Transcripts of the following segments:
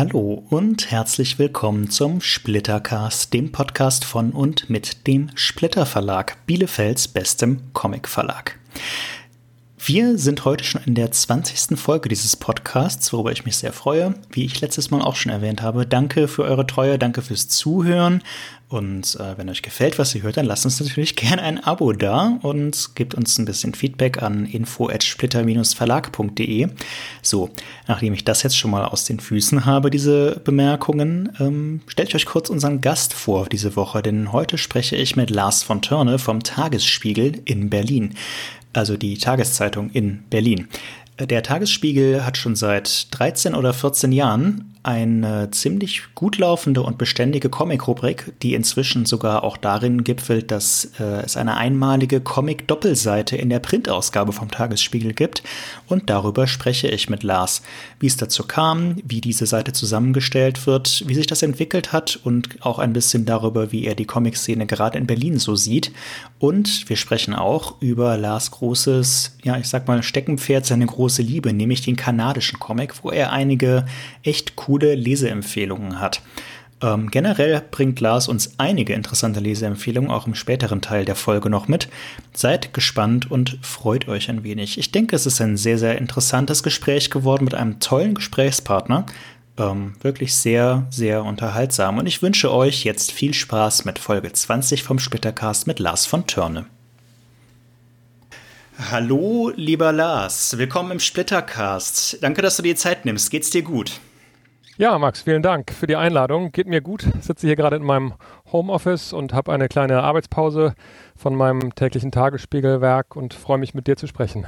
Hallo und herzlich willkommen zum Splittercast, dem Podcast von und mit dem Splitter Verlag, Bielefelds bestem Comic Verlag. Wir sind heute schon in der 20. Folge dieses Podcasts, worüber ich mich sehr freue. Wie ich letztes Mal auch schon erwähnt habe, danke für eure Treue, danke fürs Zuhören. Und äh, wenn euch gefällt, was ihr hört, dann lasst uns natürlich gerne ein Abo da und gebt uns ein bisschen Feedback an info@splitter-verlag.de. So, nachdem ich das jetzt schon mal aus den Füßen habe, diese Bemerkungen, ähm, stellt euch kurz unseren Gast vor diese Woche, denn heute spreche ich mit Lars von Törne vom Tagesspiegel in Berlin also die Tageszeitung in Berlin. Der Tagesspiegel hat schon seit 13 oder 14 Jahren eine ziemlich gut laufende und beständige Comic-Rubrik, die inzwischen sogar auch darin gipfelt, dass äh, es eine einmalige Comic-Doppelseite in der Printausgabe vom Tagesspiegel gibt. Und darüber spreche ich mit Lars, wie es dazu kam, wie diese Seite zusammengestellt wird, wie sich das entwickelt hat und auch ein bisschen darüber, wie er die Comic-Szene gerade in Berlin so sieht. Und wir sprechen auch über Lars großes, ja, ich sag mal, Steckenpferd, seine große Liebe, nämlich den kanadischen Comic, wo er einige echt coole coole Leseempfehlungen hat. Ähm, generell bringt Lars uns einige interessante Leseempfehlungen auch im späteren Teil der Folge noch mit. Seid gespannt und freut euch ein wenig. Ich denke, es ist ein sehr, sehr interessantes Gespräch geworden mit einem tollen Gesprächspartner. Ähm, wirklich sehr, sehr unterhaltsam. Und ich wünsche euch jetzt viel Spaß mit Folge 20 vom Splittercast mit Lars von Törne. Hallo, lieber Lars. Willkommen im Splittercast. Danke, dass du dir Zeit nimmst. Geht's dir gut? Ja, Max, vielen Dank für die Einladung. Geht mir gut. Ich sitze hier gerade in meinem Homeoffice und habe eine kleine Arbeitspause von meinem täglichen Tagesspiegelwerk und freue mich, mit dir zu sprechen.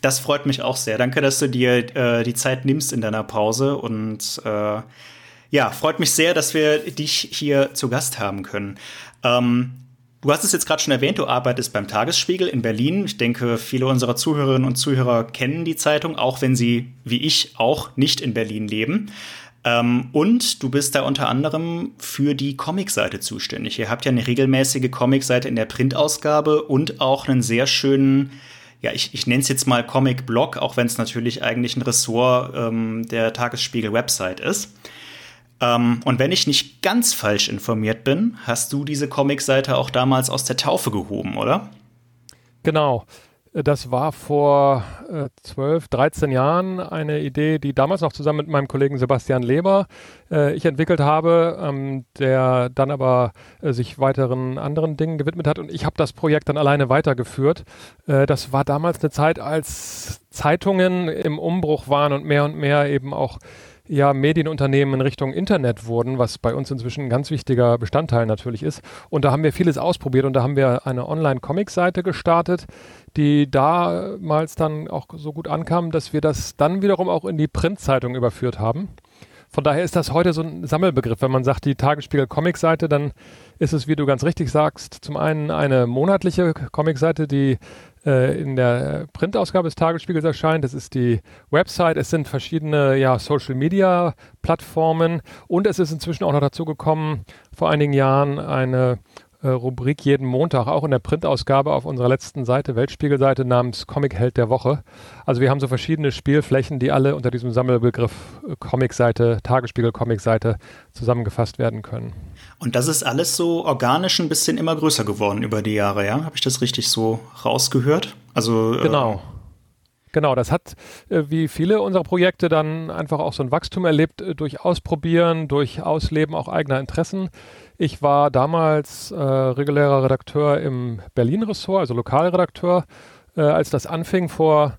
Das freut mich auch sehr. Danke, dass du dir äh, die Zeit nimmst in deiner Pause und äh, ja, freut mich sehr, dass wir dich hier zu Gast haben können. Ähm, Du hast es jetzt gerade schon erwähnt, du arbeitest beim Tagesspiegel in Berlin. Ich denke, viele unserer Zuhörerinnen und Zuhörer kennen die Zeitung, auch wenn sie, wie ich, auch nicht in Berlin leben. Ähm, und du bist da unter anderem für die Comicseite zuständig. Ihr habt ja eine regelmäßige Comicseite in der Printausgabe und auch einen sehr schönen, ja, ich, ich nenne es jetzt mal Comic-Blog, auch wenn es natürlich eigentlich ein Ressort ähm, der Tagesspiegel-Website ist. Ähm, und wenn ich nicht ganz falsch informiert bin, hast du diese Comicseite auch damals aus der Taufe gehoben, oder? Genau. Das war vor äh, 12, 13 Jahren eine Idee, die damals noch zusammen mit meinem Kollegen Sebastian Leber äh, ich entwickelt habe, ähm, der dann aber äh, sich weiteren anderen Dingen gewidmet hat und ich habe das Projekt dann alleine weitergeführt. Äh, das war damals eine Zeit, als Zeitungen im Umbruch waren und mehr und mehr eben auch ja, Medienunternehmen in Richtung Internet wurden, was bei uns inzwischen ein ganz wichtiger Bestandteil natürlich ist. Und da haben wir vieles ausprobiert und da haben wir eine Online-Comic-Seite gestartet, die damals dann auch so gut ankam, dass wir das dann wiederum auch in die Printzeitung überführt haben. Von daher ist das heute so ein Sammelbegriff. Wenn man sagt, die Tagesspiegel Comicseite, dann ist es, wie du ganz richtig sagst, zum einen eine monatliche Comicseite, die äh, in der Printausgabe des Tagesspiegels erscheint. Das ist die Website. Es sind verschiedene ja, Social Media Plattformen und es ist inzwischen auch noch dazu gekommen, vor einigen Jahren eine Rubrik jeden Montag, auch in der Printausgabe auf unserer letzten Seite, Weltspiegelseite namens Comic Held der Woche. Also wir haben so verschiedene Spielflächen, die alle unter diesem Sammelbegriff äh, Comicseite, Tagesspiegel Comicseite zusammengefasst werden können. Und das ist alles so organisch ein bisschen immer größer geworden über die Jahre, ja? Habe ich das richtig so rausgehört? Also äh, genau. Äh Genau, das hat äh, wie viele unserer Projekte dann einfach auch so ein Wachstum erlebt äh, durch Ausprobieren, durch Ausleben auch eigener Interessen. Ich war damals äh, regulärer Redakteur im Berlin-Ressort, also Lokalredakteur, äh, als das anfing vor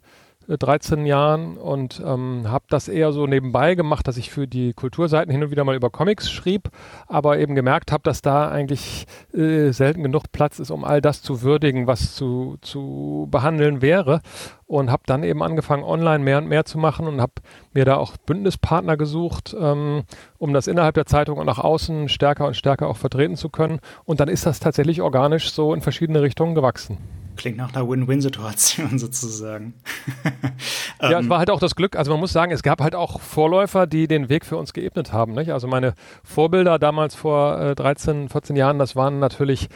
13 äh, Jahren und ähm, habe das eher so nebenbei gemacht, dass ich für die Kulturseiten hin und wieder mal über Comics schrieb, aber eben gemerkt habe, dass da eigentlich äh, selten genug Platz ist, um all das zu würdigen, was zu, zu behandeln wäre und habe dann eben angefangen, online mehr und mehr zu machen und habe mir da auch Bündnispartner gesucht, ähm, um das innerhalb der Zeitung und nach außen stärker und stärker auch vertreten zu können. Und dann ist das tatsächlich organisch so in verschiedene Richtungen gewachsen. Klingt nach einer Win-Win-Situation sozusagen. ja, es ähm, war halt auch das Glück. Also man muss sagen, es gab halt auch Vorläufer, die den Weg für uns geebnet haben. Nicht? Also meine Vorbilder damals vor äh, 13, 14 Jahren, das waren natürlich äh,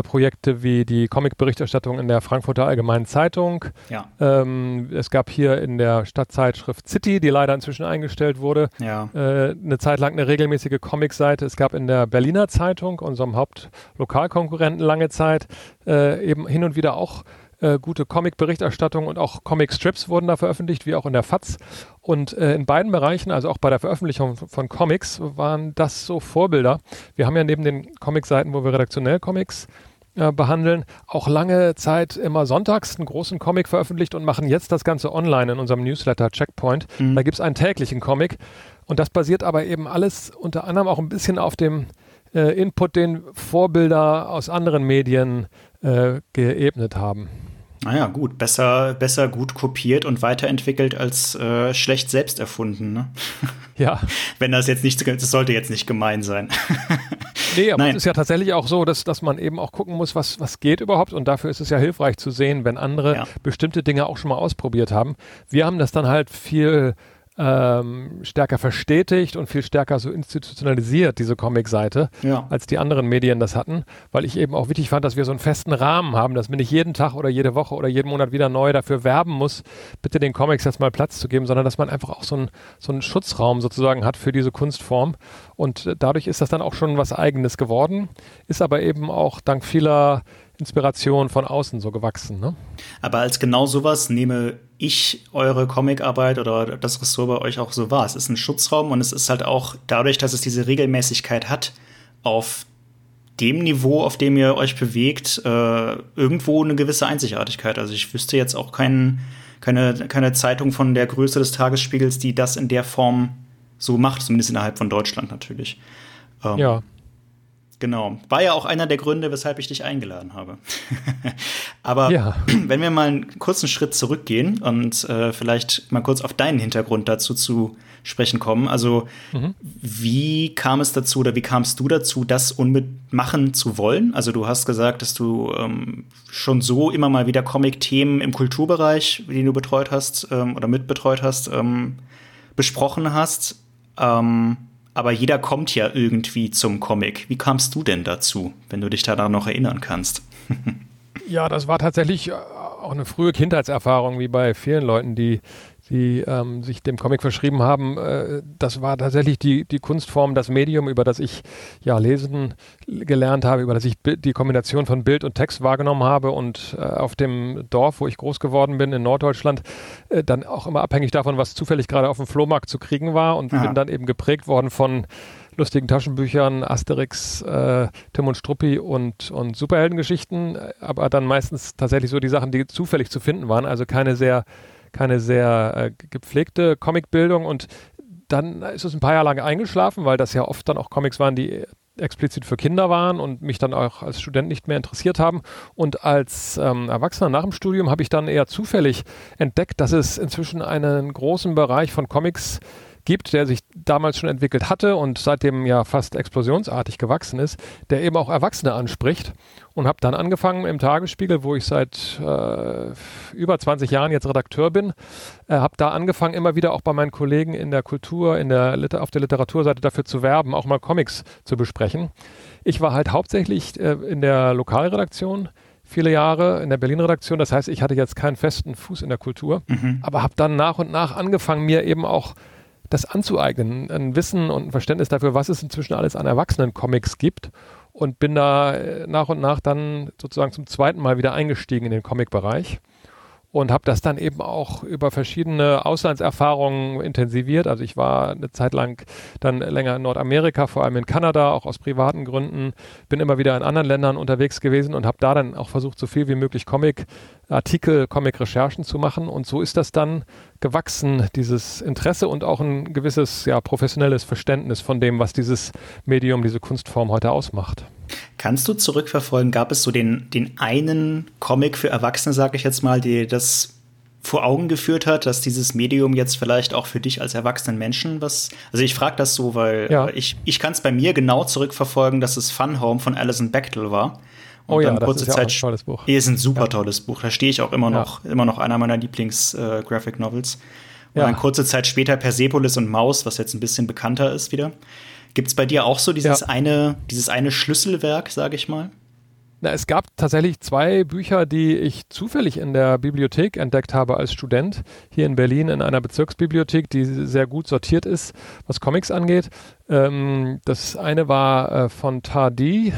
Projekte wie die Comic-Berichterstattung in der Frankfurter Allgemeinen Zeitung. Ja. Ähm, es gab hier in der Stadtzeitschrift City, die leider inzwischen eingestellt wurde, Ja. äh, eine Zeit lang eine regelmäßige Comicseite. Es gab in der Berliner Zeitung, unserem Hauptlokalkonkurrenten lange Zeit, äh, eben hin und wieder auch äh, gute Comic-Berichterstattung und auch Comic-Strips wurden da veröffentlicht, wie auch in der FAZ. Und äh, in beiden Bereichen, also auch bei der Veröffentlichung von Comics, waren das so Vorbilder. Wir haben ja neben den Comic-Seiten, wo wir redaktionell Comics äh, behandeln, auch lange Zeit immer sonntags einen großen Comic veröffentlicht und machen jetzt das Ganze online in unserem Newsletter Checkpoint. Mhm. Da gibt es einen täglichen Comic. Und das basiert aber eben alles unter anderem auch ein bisschen auf dem äh, Input, den Vorbilder aus anderen Medien äh, geebnet haben. Naja, gut. Besser, besser gut kopiert und weiterentwickelt als äh, schlecht selbst erfunden. Ne? Ja. Wenn das jetzt nicht, das sollte jetzt nicht gemein sein. Nee, aber Nein. es ist ja tatsächlich auch so, dass, dass man eben auch gucken muss, was, was geht überhaupt. Und dafür ist es ja hilfreich zu sehen, wenn andere Ja. bestimmte Dinge auch schon mal ausprobiert haben. Wir haben das dann halt viel ähm, stärker verstetigt und viel stärker so institutionalisiert, diese Comic-Seite, Ja. als die anderen Medien das hatten, weil ich eben auch wichtig fand, dass wir so einen festen Rahmen haben, dass man nicht jeden Tag oder jede Woche oder jeden Monat wieder neu dafür werben muss, bitte den Comics jetzt mal Platz zu geben, sondern dass man einfach auch so einen, so einen Schutzraum sozusagen hat für diese Kunstform. Und äh, dadurch ist das dann auch schon was Eigenes geworden, ist aber eben auch dank vieler Inspiration von außen so gewachsen. Ne? Aber als genau sowas nehme ich eure Comicarbeit oder das Ressort bei euch auch so wahr. Es ist ein Schutzraum und es ist halt auch dadurch, dass es diese Regelmäßigkeit hat, auf dem Niveau, auf dem ihr euch bewegt, äh, irgendwo eine gewisse Einzigartigkeit. Also ich wüsste jetzt auch kein, keine, keine Zeitung von der Größe des Tagesspiegels, die das in der Form so macht, zumindest innerhalb von Deutschland natürlich. Ähm, Ja. Genau. War ja auch einer der Gründe, weshalb ich dich eingeladen habe. Aber Ja. wenn wir mal einen kurzen Schritt zurückgehen und äh, vielleicht mal kurz auf deinen Hintergrund dazu zu sprechen kommen. Also, wie kam es dazu oder wie kamst du dazu, das machen zu wollen? Also, du hast gesagt, dass du ähm, schon so immer mal wieder Comic-Themen im Kulturbereich, die du betreut hast ähm, oder mitbetreut hast, ähm, besprochen hast. Ähm, aber jeder kommt ja irgendwie zum Comic. Wie kamst du denn dazu, wenn du dich daran noch erinnern kannst? Ja, das war tatsächlich äh, auch eine frühe Kindheitserfahrung, wie bei vielen Leuten, die, die ähm, sich dem Comic verschrieben haben. Äh, das war tatsächlich die, die Kunstform, das Medium, über das ich ja lesen gelernt habe, über das ich die Kombination von Bild und Text wahrgenommen habe und äh, auf dem Dorf, wo ich groß geworden bin, in Norddeutschland, äh, dann auch immer abhängig davon, was zufällig gerade auf dem Flohmarkt zu kriegen war und Aha. bin dann eben geprägt worden von lustigen Taschenbüchern, Asterix, äh, Tim und Struppi und, und Superheldengeschichten, äh, aber dann meistens tatsächlich so die Sachen, die zufällig zu finden waren, also keine sehr, keine sehr äh, gepflegte Comicbildung und dann ist es ein paar Jahre lang eingeschlafen, weil das ja oft dann auch Comics waren, die explizit für Kinder waren und mich dann auch als Student nicht mehr interessiert haben. Und als ähm, Erwachsener nach dem Studium habe ich dann eher zufällig entdeckt, dass es inzwischen einen großen Bereich von Comics gibt, der sich damals schon entwickelt hatte und seitdem ja fast explosionsartig gewachsen ist, der eben auch Erwachsene anspricht. Und habe dann angefangen im Tagesspiegel, wo ich seit äh, über 20 Jahren jetzt Redakteur bin, äh, habe da angefangen, immer wieder auch bei meinen Kollegen in der Kultur, in der Liter auf der Literaturseite dafür zu werben, auch mal Comics zu besprechen. Ich war halt hauptsächlich äh, in der Lokalredaktion viele Jahre in der Berlin-Redaktion. Das heißt, ich hatte jetzt keinen festen Fuß in der Kultur, aber habe dann nach und nach angefangen, mir eben auch das anzueignen, ein Wissen und ein Verständnis dafür, was es inzwischen alles an Erwachsenen-Comics gibt. Und bin da äh, nach und nach dann sozusagen zum zweiten Mal wieder eingestiegen in den Comic-Bereich und habe das dann eben auch über verschiedene Auslandserfahrungen intensiviert. Also ich war eine Zeit lang dann länger in Nordamerika, vor allem in Kanada, auch aus privaten Gründen, bin immer wieder in anderen Ländern unterwegs gewesen und habe da dann auch versucht, so viel wie möglich Comic-Artikel, Comic-Recherchen zu machen. Und so ist das dann gewachsen, dieses Interesse und auch ein gewisses ja, professionelles Verständnis von dem, was dieses Medium, diese Kunstform heute ausmacht. Kannst du zurückverfolgen, gab es so den, den einen Comic für Erwachsene, sag ich jetzt mal, der das vor Augen geführt hat, dass dieses Medium jetzt vielleicht auch für dich als erwachsenen Menschen was. Also ich frage das so, weil Ja. ich, ich kann es bei mir genau zurückverfolgen, dass es Fun Home von Alison Bechtel war. Und Oh ja, das ist ja auch ein tolles Buch. ist ein super tolles Buch. Da stehe ich auch immer Ja. noch, immer noch einer meiner Lieblings-Graphic Novels. Und Ja. dann kurze Zeit später Persepolis und Maus, was jetzt ein bisschen bekannter ist wieder. Gibt es bei dir auch so dieses Ja. eine, dieses eine Schlüsselwerk, sage ich mal? Na, es gab tatsächlich zwei Bücher, die ich zufällig in der Bibliothek entdeckt habe als Student hier in Berlin in einer Bezirksbibliothek, die sehr gut sortiert ist, was Comics angeht. Ähm, das eine war äh, von Tardy,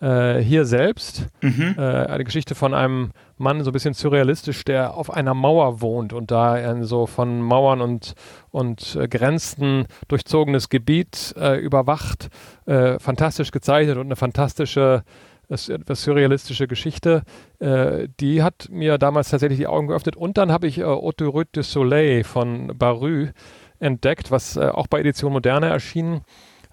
äh, hier selbst, mhm. äh, eine Geschichte von einem Mann, so ein bisschen surrealistisch, der auf einer Mauer wohnt und da ein so von Mauern und, und äh, Grenzen durchzogenes Gebiet äh, überwacht. Äh, fantastisch gezeichnet und eine fantastische das etwas surrealistische Geschichte, äh, die hat mir damals tatsächlich die Augen geöffnet. Und dann habe ich äh, Autoroute du Soleil von Barü entdeckt, was äh, auch bei Edition Moderne erschien.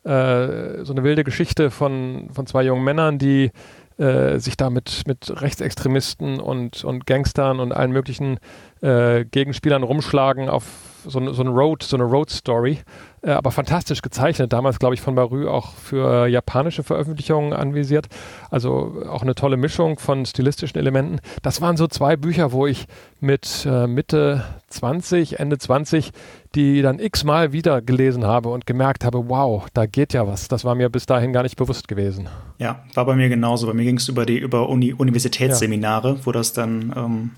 Äh, so eine wilde Geschichte von, von zwei jungen Männern, die äh, sich da mit, Rechtsextremisten und, und Gangstern und allen möglichen äh, Gegenspielern rumschlagen auf so, so eine Road, so eine Road-Story. Äh, aber fantastisch gezeichnet. Damals, glaube ich, von Barü auch für japanische Veröffentlichungen anvisiert. Also auch eine tolle Mischung von stilistischen Elementen. Das waren so zwei Bücher, wo ich mit äh, Mitte 20, Ende 20 die dann x-mal wieder gelesen habe und gemerkt habe, wow, da geht ja was. Das war mir bis dahin gar nicht bewusst gewesen. Ja, war bei mir genauso. Bei mir ging es über die über Uni Universitätsseminare, ja. wo das dann ähm,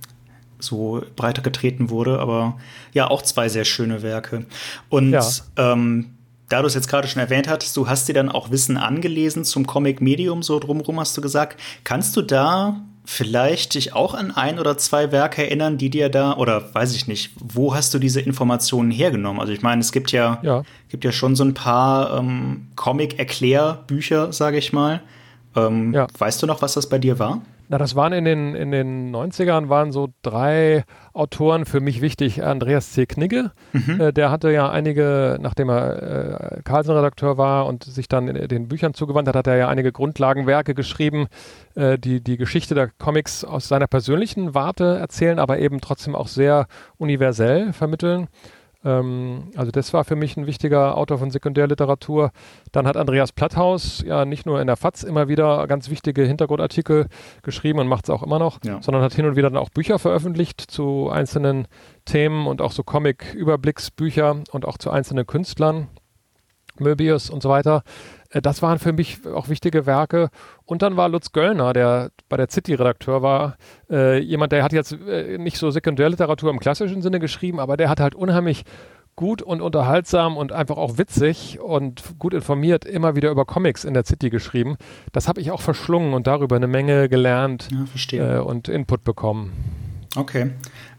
so breiter getreten wurde. Aber ja, auch zwei sehr schöne Werke. Und ja. ähm, da du es jetzt gerade schon erwähnt hattest, du hast dir dann auch Wissen angelesen zum Comic-Medium, so drumherum hast du gesagt. Kannst du da vielleicht dich auch an ein oder zwei Werke erinnern, die dir da, oder weiß ich nicht, wo hast du diese Informationen hergenommen? Also ich meine, es gibt ja, ja. gibt ja schon so ein paar ähm, Comic-Erklärbücher, sage ich mal. Ähm, ja. Weißt du noch, was das bei dir war? Na, das waren in den, in den 90ern waren so drei Autoren für mich wichtig. Andreas C. Knigge, mhm. äh, der hatte ja einige, nachdem er äh, Carlsen-Redakteur war und sich dann in, den Büchern zugewandt hat, hat er ja einige Grundlagenwerke geschrieben, äh, die die Geschichte der Comics aus seiner persönlichen Warte erzählen, aber eben trotzdem auch sehr universell vermitteln. Ähm, also das war für mich ein wichtiger Autor von Sekundärliteratur. Dann hat Andreas Platthaus ja nicht nur in der FAZ immer wieder ganz wichtige Hintergrundartikel geschrieben und macht es auch immer noch, ja. sondern hat hin und wieder dann auch Bücher veröffentlicht zu einzelnen Themen und auch so Comic-Überblicksbücher und auch zu einzelnen Künstlern. Möbius und so weiter. Äh, das waren für mich auch wichtige Werke. Und dann war Lutz Göllner, der bei der City-Redakteur war, äh, jemand, der hat jetzt äh, nicht so Sekundärliteratur im klassischen Sinne geschrieben, aber der hat halt unheimlich gut und unterhaltsam und einfach auch witzig und gut informiert immer wieder über Comics in der City geschrieben. Das habe ich auch verschlungen und darüber eine Menge gelernt ja, äh, und Input bekommen. Okay.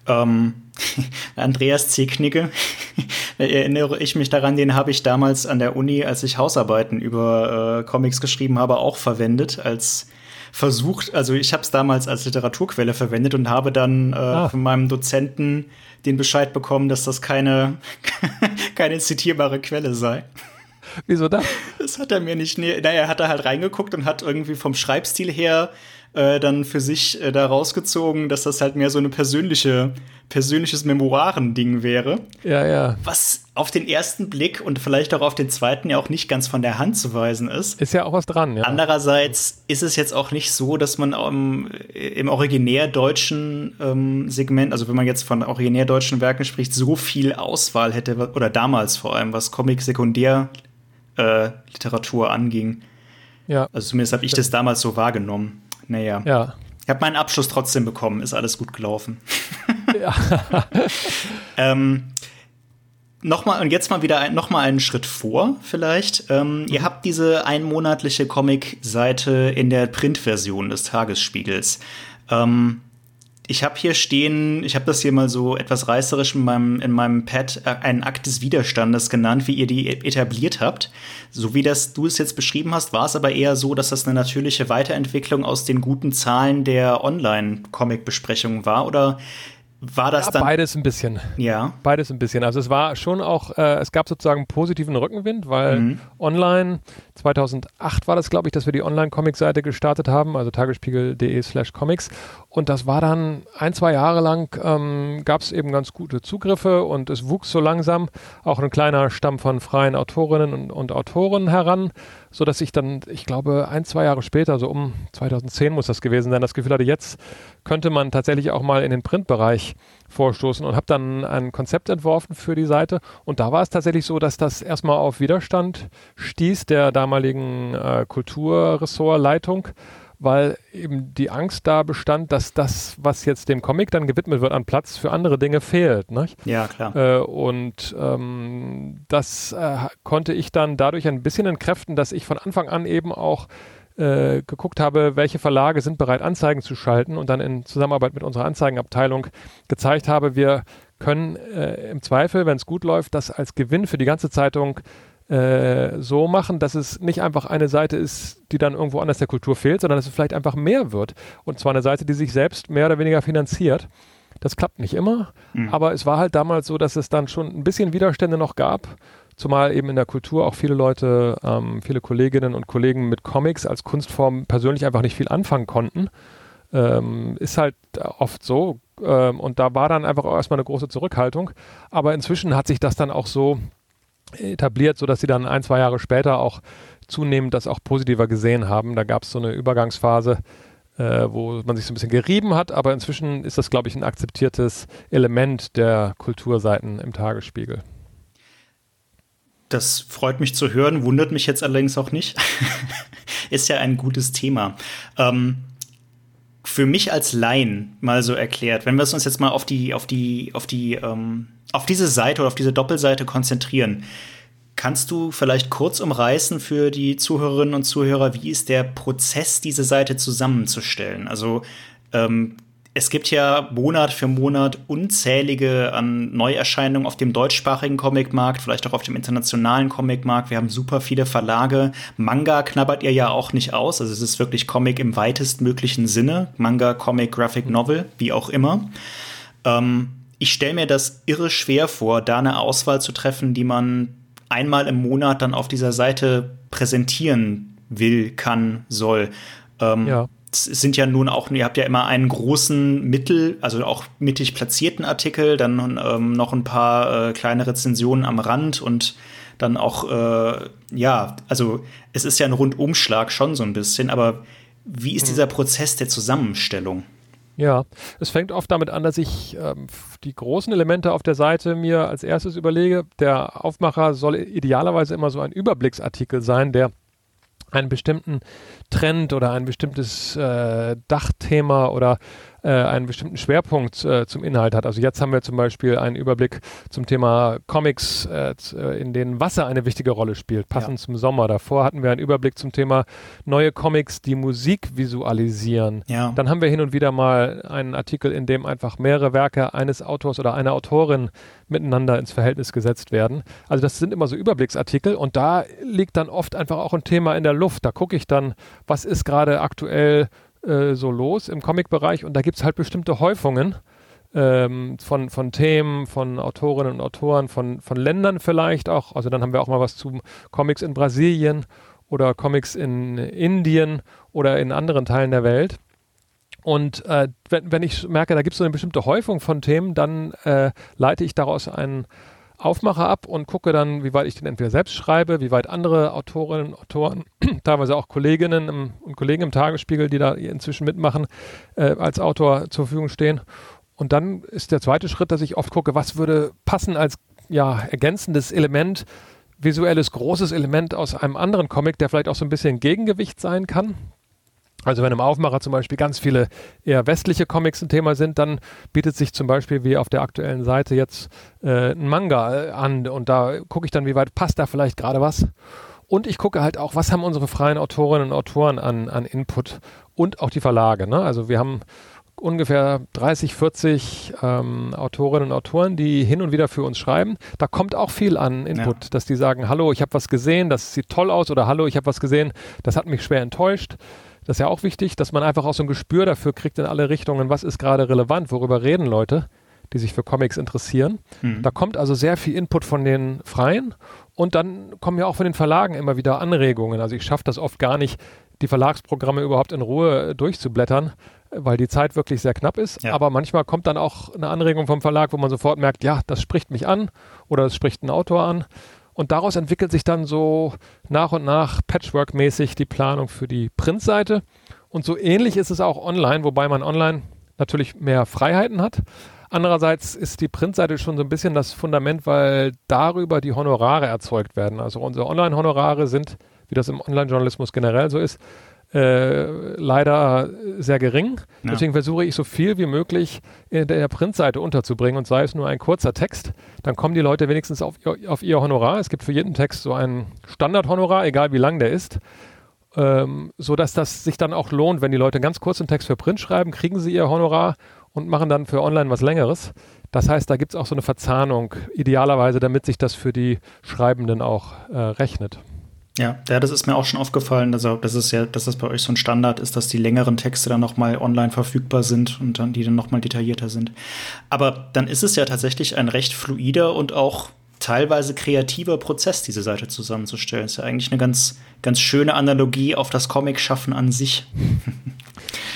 Ähm, Andreas C. Knigge, erinnere ich mich daran, den habe ich damals an der Uni, als ich Hausarbeiten über äh, Comics geschrieben habe, auch verwendet als versucht, also ich habe es damals als Literaturquelle verwendet und habe dann äh, ah. von meinem Dozenten den Bescheid bekommen, dass das keine, keine zitierbare Quelle sei. Wieso das? Das hat er mir nicht. Nee, naja, er hat da halt reingeguckt und hat irgendwie vom Schreibstil her äh, dann für sich äh, da rausgezogen, dass das halt mehr so eine persönliche, persönliches Memoirending wäre. Ja, ja. Was auf den ersten Blick und vielleicht auch auf den zweiten ja auch nicht ganz von der Hand zu weisen ist. Ist ja auch was dran, ja. Andererseits ist es jetzt auch nicht so, dass man um, im originär deutschen ähm, Segment, also wenn man jetzt von originär deutschen Werken spricht, so viel Auswahl hätte, oder damals vor allem, was Comic-Sekundär-Literatur äh, anging. Ja. Also zumindest habe ich das damals so wahrgenommen. Naja. Ja. Ich habe meinen Abschluss trotzdem bekommen, ist alles gut gelaufen. Ja. ähm, Nochmal und jetzt mal wieder ein, noch mal einen Schritt vor, vielleicht. Ähm, mhm. Ihr habt diese einmonatliche Comic-Seite in der Printversion des Tagesspiegels. Ähm, ich habe hier stehen, ich habe das hier mal so etwas reißerisch in meinem, in meinem Pad äh, einen Akt des Widerstandes genannt, wie ihr die etabliert habt. So wie das du es jetzt beschrieben hast, war es aber eher so, dass das eine natürliche Weiterentwicklung aus den guten Zahlen der Online-Comic-Besprechungen war? Oder war das ja, dann beides ein bisschen. Ja. Beides ein bisschen. Also es war schon auch, äh, es gab sozusagen positiven Rückenwind, weil mhm. online 2008 war das, glaube ich, dass wir die Online-Comic-Seite gestartet haben, also tagesspiegel.de/slash comics. Und das war dann ein, zwei Jahre lang ähm, gab es eben ganz gute Zugriffe und es wuchs so langsam auch ein kleiner Stamm von freien Autorinnen und, und Autoren heran so dass ich dann, ich glaube, ein, zwei Jahre später, so um 2010 muss das gewesen sein, das Gefühl hatte, jetzt könnte man tatsächlich auch mal in den Printbereich vorstoßen und habe dann ein Konzept entworfen für die Seite. Und da war es tatsächlich so, dass das erstmal auf Widerstand stieß der damaligen äh, Kulturressortleitung weil eben die Angst da bestand, dass das, was jetzt dem Comic dann gewidmet wird, an Platz für andere Dinge fehlt. Nicht? Ja, klar. Äh, und ähm, das äh, konnte ich dann dadurch ein bisschen entkräften, dass ich von Anfang an eben auch äh, geguckt habe, welche Verlage sind bereit, Anzeigen zu schalten und dann in Zusammenarbeit mit unserer Anzeigenabteilung gezeigt habe, wir können äh, im Zweifel, wenn es gut läuft, das als Gewinn für die ganze Zeitung äh, so machen, dass es nicht einfach eine Seite ist, die dann irgendwo anders der Kultur fehlt, sondern dass es vielleicht einfach mehr wird. Und zwar eine Seite, die sich selbst mehr oder weniger finanziert. Das klappt nicht immer, mhm. aber es war halt damals so, dass es dann schon ein bisschen Widerstände noch gab, zumal eben in der Kultur auch viele Leute, ähm, viele Kolleginnen und Kollegen mit Comics als Kunstform persönlich einfach nicht viel anfangen konnten. Ähm, ist halt oft so. Ähm, und da war dann einfach auch erstmal eine große Zurückhaltung. Aber inzwischen hat sich das dann auch so etabliert, sodass sie dann ein, zwei Jahre später auch zunehmend das auch positiver gesehen haben. Da gab es so eine Übergangsphase, äh, wo man sich so ein bisschen gerieben hat, aber inzwischen ist das, glaube ich, ein akzeptiertes Element der Kulturseiten im Tagesspiegel. Das freut mich zu hören, wundert mich jetzt allerdings auch nicht. ist ja ein gutes Thema. Ähm, für mich als Laien mal so erklärt, wenn wir es uns jetzt mal auf die, auf die, auf die ähm, auf diese Seite oder auf diese Doppelseite konzentrieren. Kannst du vielleicht kurz umreißen für die Zuhörerinnen und Zuhörer, wie ist der Prozess, diese Seite zusammenzustellen? Also ähm, es gibt ja Monat für Monat unzählige an Neuerscheinungen auf dem deutschsprachigen Comicmarkt, vielleicht auch auf dem internationalen Comicmarkt. Wir haben super viele Verlage. Manga knabbert ihr ja auch nicht aus. Also es ist wirklich Comic im weitestmöglichen Sinne. Manga, Comic, Graphic Novel, wie auch immer. Ähm, ich stelle mir das irre schwer vor, da eine Auswahl zu treffen, die man einmal im Monat dann auf dieser Seite präsentieren will, kann, soll. Ähm, ja. Es sind ja nun auch, ihr habt ja immer einen großen Mittel, also auch mittig platzierten Artikel, dann ähm, noch ein paar äh, kleine Rezensionen am Rand und dann auch, äh, ja, also es ist ja ein Rundumschlag schon so ein bisschen, aber wie ist mhm. dieser Prozess der Zusammenstellung? Ja, es fängt oft damit an, dass ich ähm, die großen Elemente auf der Seite mir als erstes überlege. Der Aufmacher soll idealerweise immer so ein Überblicksartikel sein, der einen bestimmten Trend oder ein bestimmtes äh, Dachthema oder äh, einen bestimmten Schwerpunkt äh, zum Inhalt hat. Also jetzt haben wir zum Beispiel einen Überblick zum Thema Comics, äh, in denen Wasser eine wichtige Rolle spielt, passend ja. zum Sommer. Davor hatten wir einen Überblick zum Thema neue Comics, die Musik visualisieren. Ja. Dann haben wir hin und wieder mal einen Artikel, in dem einfach mehrere Werke eines Autors oder einer Autorin miteinander ins Verhältnis gesetzt werden. Also das sind immer so Überblicksartikel und da liegt dann oft einfach auch ein Thema in der Luft. Da gucke ich dann, was ist gerade aktuell äh, so los im Comic-Bereich und da gibt es halt bestimmte Häufungen ähm, von, von Themen, von Autorinnen und Autoren, von, von Ländern vielleicht auch. Also dann haben wir auch mal was zu Comics in Brasilien oder Comics in Indien oder in anderen Teilen der Welt. Und äh, wenn, wenn ich merke, da gibt es so eine bestimmte Häufung von Themen, dann äh, leite ich daraus einen Aufmacher ab und gucke dann, wie weit ich den entweder selbst schreibe, wie weit andere Autorinnen und Autoren, teilweise auch Kolleginnen im, und Kollegen im Tagesspiegel, die da inzwischen mitmachen, äh, als Autor zur Verfügung stehen. Und dann ist der zweite Schritt, dass ich oft gucke, was würde passen als ja, ergänzendes Element, visuelles großes Element aus einem anderen Comic, der vielleicht auch so ein bisschen Gegengewicht sein kann. Also wenn im Aufmacher zum Beispiel ganz viele eher westliche Comics ein Thema sind, dann bietet sich zum Beispiel wie auf der aktuellen Seite jetzt äh, ein Manga äh, an und da gucke ich dann, wie weit passt da vielleicht gerade was. Und ich gucke halt auch, was haben unsere freien Autorinnen und Autoren an, an Input und auch die Verlage. Ne? Also wir haben ungefähr 30, 40 ähm, Autorinnen und Autoren, die hin und wieder für uns schreiben. Da kommt auch viel an Input, ja. dass die sagen, hallo, ich habe was gesehen, das sieht toll aus oder hallo, ich habe was gesehen, das hat mich schwer enttäuscht. Das ist ja auch wichtig, dass man einfach auch so ein Gespür dafür kriegt in alle Richtungen, was ist gerade relevant, worüber reden Leute, die sich für Comics interessieren. Mhm. Da kommt also sehr viel Input von den Freien und dann kommen ja auch von den Verlagen immer wieder Anregungen. Also ich schaffe das oft gar nicht, die Verlagsprogramme überhaupt in Ruhe durchzublättern, weil die Zeit wirklich sehr knapp ist. Ja. Aber manchmal kommt dann auch eine Anregung vom Verlag, wo man sofort merkt, ja, das spricht mich an oder es spricht ein Autor an. Und daraus entwickelt sich dann so nach und nach Patchwork-mäßig die Planung für die Printseite. Und so ähnlich ist es auch online, wobei man online natürlich mehr Freiheiten hat. Andererseits ist die Printseite schon so ein bisschen das Fundament, weil darüber die Honorare erzeugt werden. Also unsere Online-Honorare sind, wie das im Online-Journalismus generell so ist, äh, leider sehr gering. Ja. Deswegen versuche ich so viel wie möglich in der Printseite unterzubringen und sei es nur ein kurzer Text, dann kommen die Leute wenigstens auf, auf ihr Honorar. Es gibt für jeden Text so ein Standardhonorar, egal wie lang der ist. Ähm, so dass das sich dann auch lohnt, wenn die Leute ganz kurz einen Text für Print schreiben, kriegen sie ihr Honorar und machen dann für online was längeres. Das heißt, da gibt es auch so eine Verzahnung, idealerweise, damit sich das für die Schreibenden auch äh, rechnet. Ja, ja, das ist mir auch schon aufgefallen, also das ist ja, dass das bei euch so ein Standard ist, dass die längeren Texte dann nochmal online verfügbar sind und dann die dann nochmal detaillierter sind. Aber dann ist es ja tatsächlich ein recht fluider und auch teilweise kreativer Prozess, diese Seite zusammenzustellen. Das ist ja eigentlich eine ganz, ganz schöne Analogie auf das Comic-Schaffen an sich.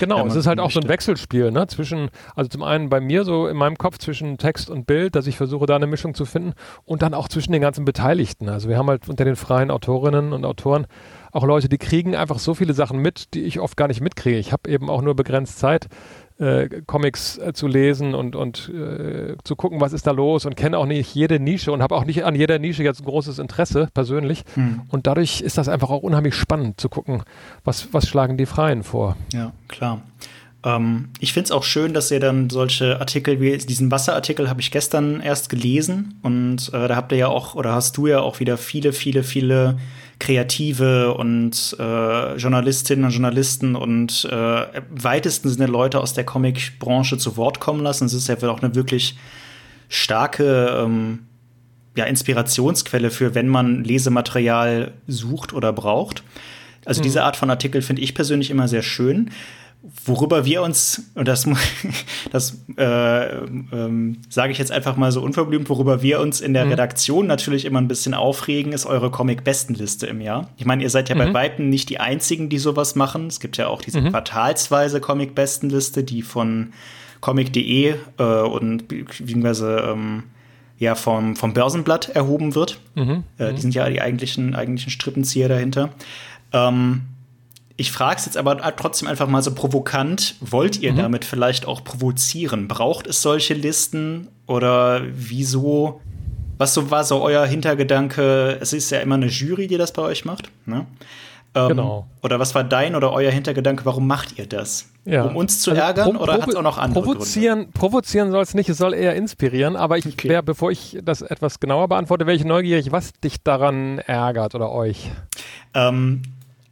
Genau, es ist halt auch so ein Wechselspiel, ne? Zwischen, also zum einen bei mir so in meinem Kopf zwischen Text und Bild, dass ich versuche, da eine Mischung zu finden und dann auch zwischen den ganzen Beteiligten. Also wir haben halt unter den freien Autorinnen und Autoren auch Leute, die kriegen einfach so viele Sachen mit, die ich oft gar nicht mitkriege. Ich habe eben auch nur begrenzt Zeit äh, Comics äh, zu lesen und, und äh, zu gucken, was ist da los und kenne auch nicht jede Nische und habe auch nicht an jeder Nische jetzt ein großes Interesse persönlich. Hm. Und dadurch ist das einfach auch unheimlich spannend zu gucken, was, was schlagen die Freien vor. Ja, klar. Ähm, ich finde es auch schön, dass ihr dann solche Artikel wie diesen Wasserartikel habe ich gestern erst gelesen und äh, da habt ihr ja auch oder hast du ja auch wieder viele, viele, viele Kreative und äh, Journalistinnen und Journalisten und äh, weitesten Sinne Leute aus der Comic-Branche zu Wort kommen lassen. Es ist ja auch eine wirklich starke ähm, ja, Inspirationsquelle für, wenn man Lesematerial sucht oder braucht. Also mhm. diese Art von Artikel finde ich persönlich immer sehr schön worüber wir uns, und das, das äh, ähm, sage ich jetzt einfach mal so unverblümt, worüber wir uns in der mhm. Redaktion natürlich immer ein bisschen aufregen, ist eure Comic-Bestenliste im Jahr. Ich meine, ihr seid ja mhm. bei Weitem nicht die Einzigen, die sowas machen. Es gibt ja auch diese mhm. quartalsweise Comic-Bestenliste, die von comic.de äh, und beziehungsweise ähm, ja vom, vom Börsenblatt erhoben wird. Mhm. Äh, die mhm. sind ja die eigentlichen, eigentlichen Strippenzieher dahinter. Ähm, ich frage es jetzt aber trotzdem einfach mal so provokant. Wollt ihr mhm. damit vielleicht auch provozieren? Braucht es solche Listen oder wieso? Was so war so euer Hintergedanke? Es ist ja immer eine Jury, die das bei euch macht. Ne? Ähm, genau. Oder was war dein oder euer Hintergedanke? Warum macht ihr das? Ja. Um uns zu also ärgern oder hat es auch noch andere provozieren, Gründe? Provozieren soll es nicht, es soll eher inspirieren. Aber ich okay. wär, bevor ich das etwas genauer beantworte, wäre ich neugierig, was dich daran ärgert oder euch. Ähm,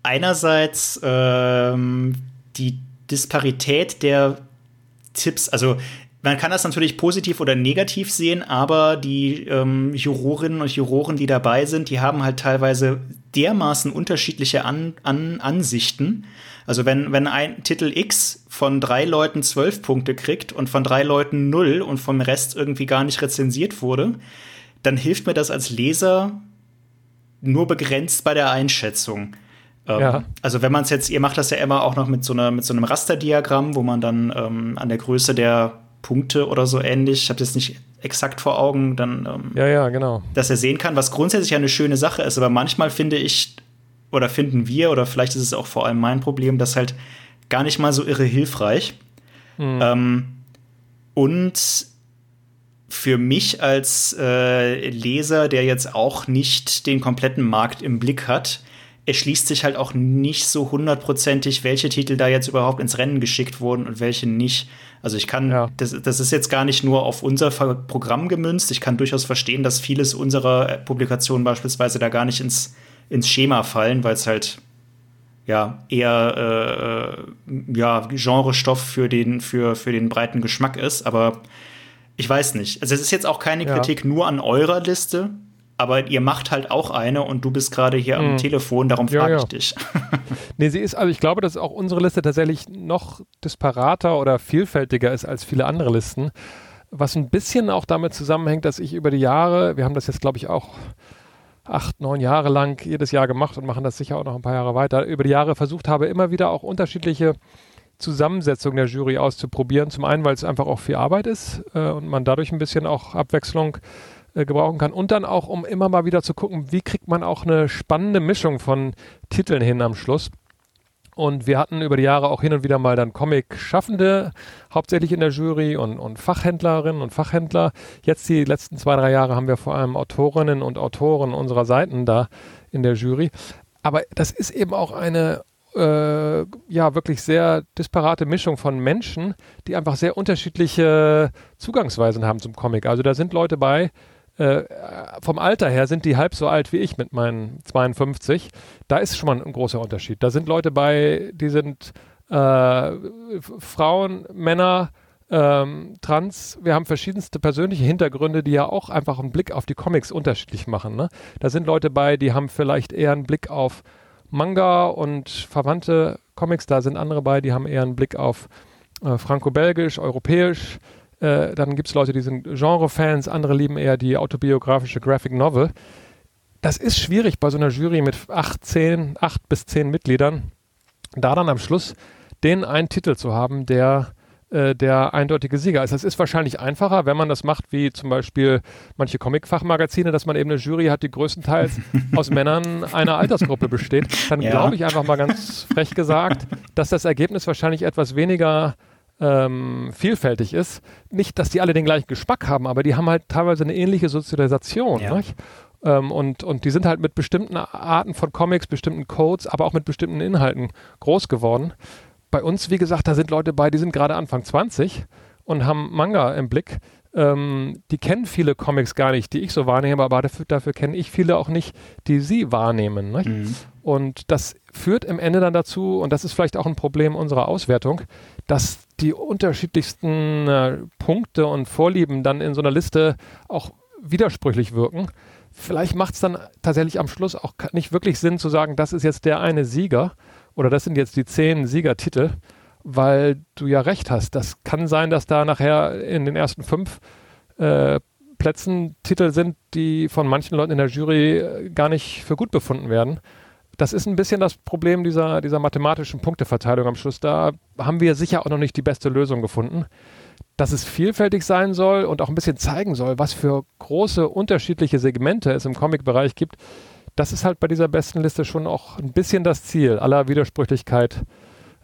einerseits ähm, die Disparität der Tipps, also man kann das natürlich positiv oder negativ sehen, aber die ähm, Jurorinnen und Juroren, die dabei sind, die haben halt teilweise dermaßen unterschiedliche An An Ansichten. Also wenn, wenn ein Titel X von drei Leuten zwölf Punkte kriegt und von drei Leuten null und vom Rest irgendwie gar nicht rezensiert wurde, dann hilft mir das als Leser nur begrenzt bei der Einschätzung. Ähm, ja. Also wenn man es jetzt, ihr macht das ja immer auch noch mit so, einer, mit so einem Rasterdiagramm, wo man dann ähm, an der Größe der Punkte oder so ähnlich, ich habe das nicht exakt vor Augen, dann ähm, ja, ja, genau. dass er sehen kann, was grundsätzlich eine schöne Sache ist. Aber manchmal finde ich, oder finden wir, oder vielleicht ist es auch vor allem mein Problem, das halt gar nicht mal so irre hilfreich. Mhm. Und für mich als äh, Leser, der jetzt auch nicht den kompletten Markt im Blick hat, erschließt sich halt auch nicht so hundertprozentig, welche Titel da jetzt überhaupt ins Rennen geschickt wurden und welche nicht. Also ich kann, ja. das, das ist jetzt gar nicht nur auf unser Programm gemünzt. Ich kann durchaus verstehen, dass vieles unserer Publikationen beispielsweise da gar nicht ins, ins Schema fallen, weil es halt ja eher äh, ja, Genrestoff für den, für, für den breiten Geschmack ist. Aber ich weiß nicht. Also es ist jetzt auch keine ja. Kritik nur an eurer Liste aber ihr macht halt auch eine und du bist gerade hier mhm. am Telefon, darum frage ja, ja. ich dich. nee, sie ist, also ich glaube, dass auch unsere Liste tatsächlich noch disparater oder vielfältiger ist als viele andere Listen. Was ein bisschen auch damit zusammenhängt, dass ich über die Jahre, wir haben das jetzt, glaube ich, auch acht, neun Jahre lang jedes Jahr gemacht und machen das sicher auch noch ein paar Jahre weiter, über die Jahre versucht habe, immer wieder auch unterschiedliche Zusammensetzungen der Jury auszuprobieren. Zum einen, weil es einfach auch viel Arbeit ist äh, und man dadurch ein bisschen auch Abwechslung äh, gebrauchen kann. Und dann auch, um immer mal wieder zu gucken, wie kriegt man auch eine spannende Mischung von Titeln hin am Schluss. Und wir hatten über die Jahre auch hin und wieder mal dann Comic-Schaffende, hauptsächlich in der Jury und, und Fachhändlerinnen und Fachhändler. Jetzt die letzten zwei, drei Jahre haben wir vor allem Autorinnen und Autoren unserer Seiten da in der Jury. Aber das ist eben auch eine äh, ja wirklich sehr disparate Mischung von Menschen, die einfach sehr unterschiedliche Zugangsweisen haben zum Comic. Also da sind Leute bei, äh, vom Alter her sind die halb so alt wie ich mit meinen 52. Da ist schon mal ein großer Unterschied. Da sind Leute bei, die sind äh, Frauen, Männer, ähm, trans, wir haben verschiedenste persönliche Hintergründe, die ja auch einfach einen Blick auf die Comics unterschiedlich machen. Ne? Da sind Leute bei, die haben vielleicht eher einen Blick auf Manga und verwandte Comics, da sind andere bei, die haben eher einen Blick auf äh, franco-belgisch, europäisch. Äh, dann gibt es Leute, die sind Genre-Fans, andere lieben eher die autobiografische Graphic Novel. Das ist schwierig bei so einer Jury mit acht, zehn, acht bis zehn Mitgliedern, da dann am Schluss den einen Titel zu haben, der äh, der eindeutige Sieger ist. Das ist wahrscheinlich einfacher, wenn man das macht, wie zum Beispiel manche Comic-Fachmagazine, dass man eben eine Jury hat, die größtenteils aus Männern einer Altersgruppe besteht. Dann ja. glaube ich einfach mal ganz frech gesagt, dass das Ergebnis wahrscheinlich etwas weniger ähm, vielfältig ist. Nicht, dass die alle den gleichen Geschmack haben, aber die haben halt teilweise eine ähnliche Sozialisation. Ja. Ähm, und, und die sind halt mit bestimmten Arten von Comics, bestimmten Codes, aber auch mit bestimmten Inhalten groß geworden bei uns, wie gesagt, da sind Leute bei, die sind gerade Anfang 20 und haben Manga im Blick. Ähm, die kennen viele Comics gar nicht, die ich so wahrnehme, aber dafür, dafür kenne ich viele auch nicht, die sie wahrnehmen. Mhm. Und das führt im Ende dann dazu, und das ist vielleicht auch ein Problem unserer Auswertung, dass die unterschiedlichsten äh, Punkte und Vorlieben dann in so einer Liste auch widersprüchlich wirken. Vielleicht macht es dann tatsächlich am Schluss auch nicht wirklich Sinn zu sagen, das ist jetzt der eine Sieger, oder das sind jetzt die zehn Siegertitel, weil du ja recht hast. Das kann sein, dass da nachher in den ersten fünf äh, Plätzen Titel sind, die von manchen Leuten in der Jury äh, gar nicht für gut befunden werden. Das ist ein bisschen das Problem dieser, dieser mathematischen Punkteverteilung am Schluss. Da haben wir sicher auch noch nicht die beste Lösung gefunden. Dass es vielfältig sein soll und auch ein bisschen zeigen soll, was für große unterschiedliche Segmente es im Comic-Bereich gibt, das ist halt bei dieser besten Liste schon auch ein bisschen das Ziel aller Widersprüchlichkeit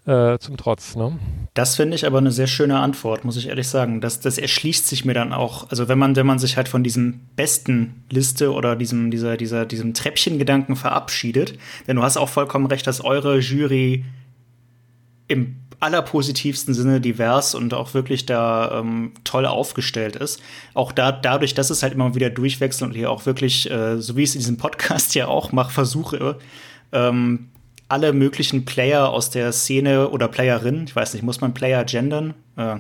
äh, zum Trotz. Ne? Das finde ich aber eine sehr schöne Antwort, muss ich ehrlich sagen. Das, das erschließt sich mir dann auch. Also wenn man, wenn man sich halt von diesem besten Liste oder diesem, dieser, dieser, diesem Treppchengedanken verabschiedet, denn du hast auch vollkommen recht, dass eure Jury im allerpositivsten Sinne divers und auch wirklich da ähm, toll aufgestellt ist. Auch da, dadurch, dass es halt immer wieder durchwechselt und hier auch wirklich, äh, so wie ich es in diesem Podcast ja auch mache, versuche, ähm, alle möglichen Player aus der Szene oder Playerin, ich weiß nicht, muss man Player gendern? Äh,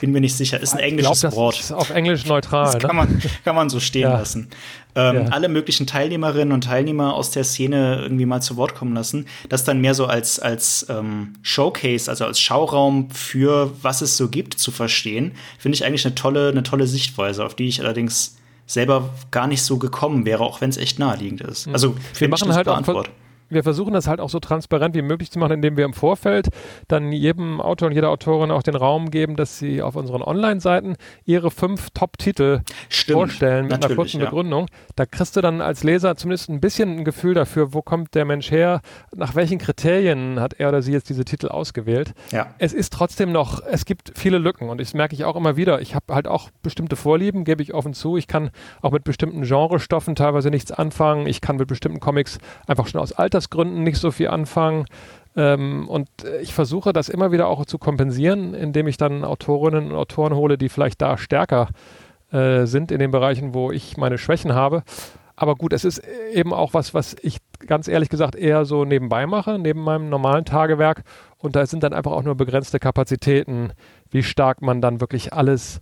bin mir nicht sicher, ist ein englisches glaub, Wort. Ist auf Englisch neutral. Das kann, ne? man, kann man so stehen ja. lassen. Ähm, ja. Alle möglichen Teilnehmerinnen und Teilnehmer aus der Szene irgendwie mal zu Wort kommen lassen. Das dann mehr so als, als ähm, Showcase, also als Schauraum für was es so gibt, zu verstehen, finde ich eigentlich eine tolle, eine tolle Sichtweise, auf die ich allerdings selber gar nicht so gekommen wäre, auch wenn es echt naheliegend ist. Hm. Also wir machen halt auch wir versuchen das halt auch so transparent wie möglich zu machen, indem wir im Vorfeld dann jedem Autor und jeder Autorin auch den Raum geben, dass sie auf unseren Online-Seiten ihre fünf Top-Titel vorstellen mit einer kurzen ja. Begründung. Da kriegst du dann als Leser zumindest ein bisschen ein Gefühl dafür, wo kommt der Mensch her, nach welchen Kriterien hat er oder sie jetzt diese Titel ausgewählt. Ja. Es ist trotzdem noch, es gibt viele Lücken und das merke ich auch immer wieder. Ich habe halt auch bestimmte Vorlieben, gebe ich offen zu. Ich kann auch mit bestimmten Genrestoffen teilweise nichts anfangen. Ich kann mit bestimmten Comics einfach schon aus Alters Altersgründen nicht so viel anfangen. Ähm, und ich versuche das immer wieder auch zu kompensieren, indem ich dann Autorinnen und Autoren hole, die vielleicht da stärker äh, sind in den Bereichen, wo ich meine Schwächen habe. Aber gut, es ist eben auch was, was ich ganz ehrlich gesagt eher so nebenbei mache, neben meinem normalen Tagewerk. Und da sind dann einfach auch nur begrenzte Kapazitäten, wie stark man dann wirklich alles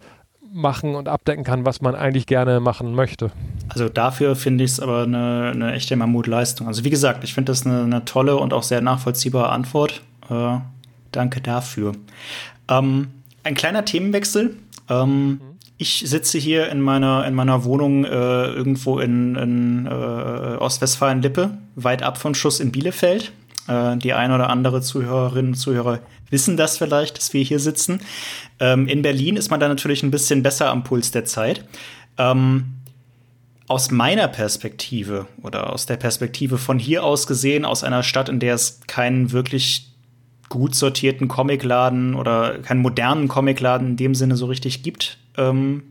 machen und abdecken kann, was man eigentlich gerne machen möchte. Also dafür finde ich es aber eine, eine, echte Mammutleistung. Also wie gesagt, ich finde das eine, eine, tolle und auch sehr nachvollziehbare Antwort. Äh, danke dafür. Ähm, ein kleiner Themenwechsel. Ähm, mhm. Ich sitze hier in meiner, in meiner Wohnung äh, irgendwo in, in äh, Ostwestfalen-Lippe, weit ab von Schuss in Bielefeld. Äh, die ein oder andere Zuhörerinnen und Zuhörer wissen das vielleicht, dass wir hier sitzen. Ähm, in Berlin ist man da natürlich ein bisschen besser am Puls der Zeit. Ähm, aus meiner Perspektive oder aus der Perspektive von hier aus gesehen, aus einer Stadt, in der es keinen wirklich gut sortierten Comicladen oder keinen modernen Comicladen in dem Sinne so richtig gibt, ähm,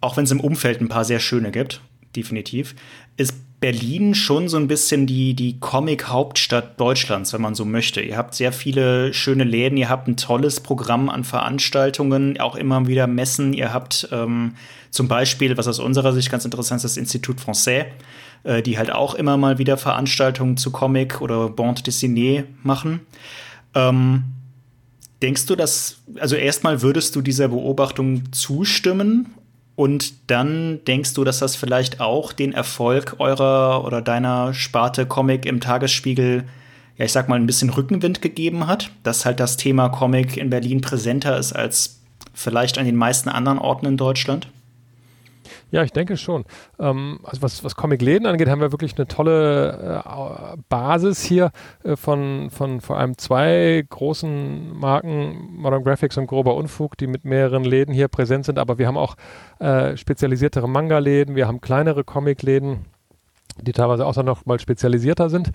auch wenn es im Umfeld ein paar sehr schöne gibt, definitiv. Ist Berlin schon so ein bisschen die, die Comic-Hauptstadt Deutschlands, wenn man so möchte. Ihr habt sehr viele schöne Läden, ihr habt ein tolles Programm an Veranstaltungen, auch immer wieder Messen. Ihr habt ähm, zum Beispiel, was aus unserer Sicht ganz interessant ist, das Institut Français, äh, die halt auch immer mal wieder Veranstaltungen zu Comic oder Bande Dessinée machen. Ähm, denkst du, dass, also erstmal würdest du dieser Beobachtung zustimmen und dann denkst du, dass das vielleicht auch den Erfolg eurer oder deiner Sparte Comic im Tagesspiegel, ja, ich sag mal, ein bisschen Rückenwind gegeben hat, dass halt das Thema Comic in Berlin präsenter ist als vielleicht an den meisten anderen Orten in Deutschland? Ja, ich denke schon. Ähm, also was, was Comic-Läden angeht, haben wir wirklich eine tolle äh, Basis hier äh, von, von vor allem zwei großen Marken, Modern Graphics und Grober Unfug, die mit mehreren Läden hier präsent sind. Aber wir haben auch äh, spezialisiertere Manga-Läden, wir haben kleinere Comic-Läden, die teilweise auch noch mal spezialisierter sind.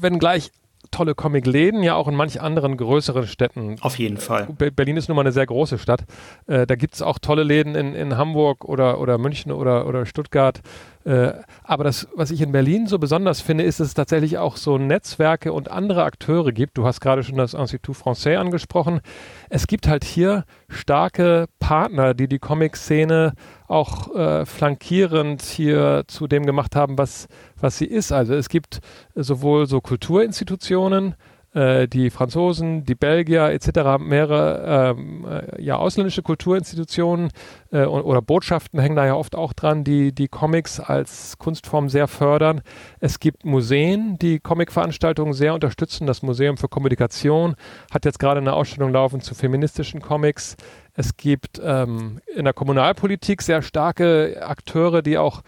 Wenngleich tolle Comic-Läden, ja auch in manch anderen größeren Städten. Auf jeden Fall. Berlin ist nun mal eine sehr große Stadt. Äh, da gibt es auch tolle Läden in, in Hamburg oder, oder München oder, oder Stuttgart. Äh, aber das, was ich in Berlin so besonders finde, ist, dass es tatsächlich auch so Netzwerke und andere Akteure gibt. Du hast gerade schon das Institut Français angesprochen. Es gibt halt hier starke Partner, die die Comic-Szene auch äh, flankierend hier zu dem gemacht haben, was, was sie ist. Also es gibt sowohl so Kulturinstitutionen, äh, die Franzosen, die Belgier etc., mehrere ähm, äh, ja, ausländische Kulturinstitutionen äh, oder Botschaften hängen da ja oft auch dran, die die Comics als Kunstform sehr fördern. Es gibt Museen, die Comicveranstaltungen sehr unterstützen. Das Museum für Kommunikation hat jetzt gerade eine Ausstellung laufen zu feministischen Comics. Es gibt ähm, in der Kommunalpolitik sehr starke Akteure, die auch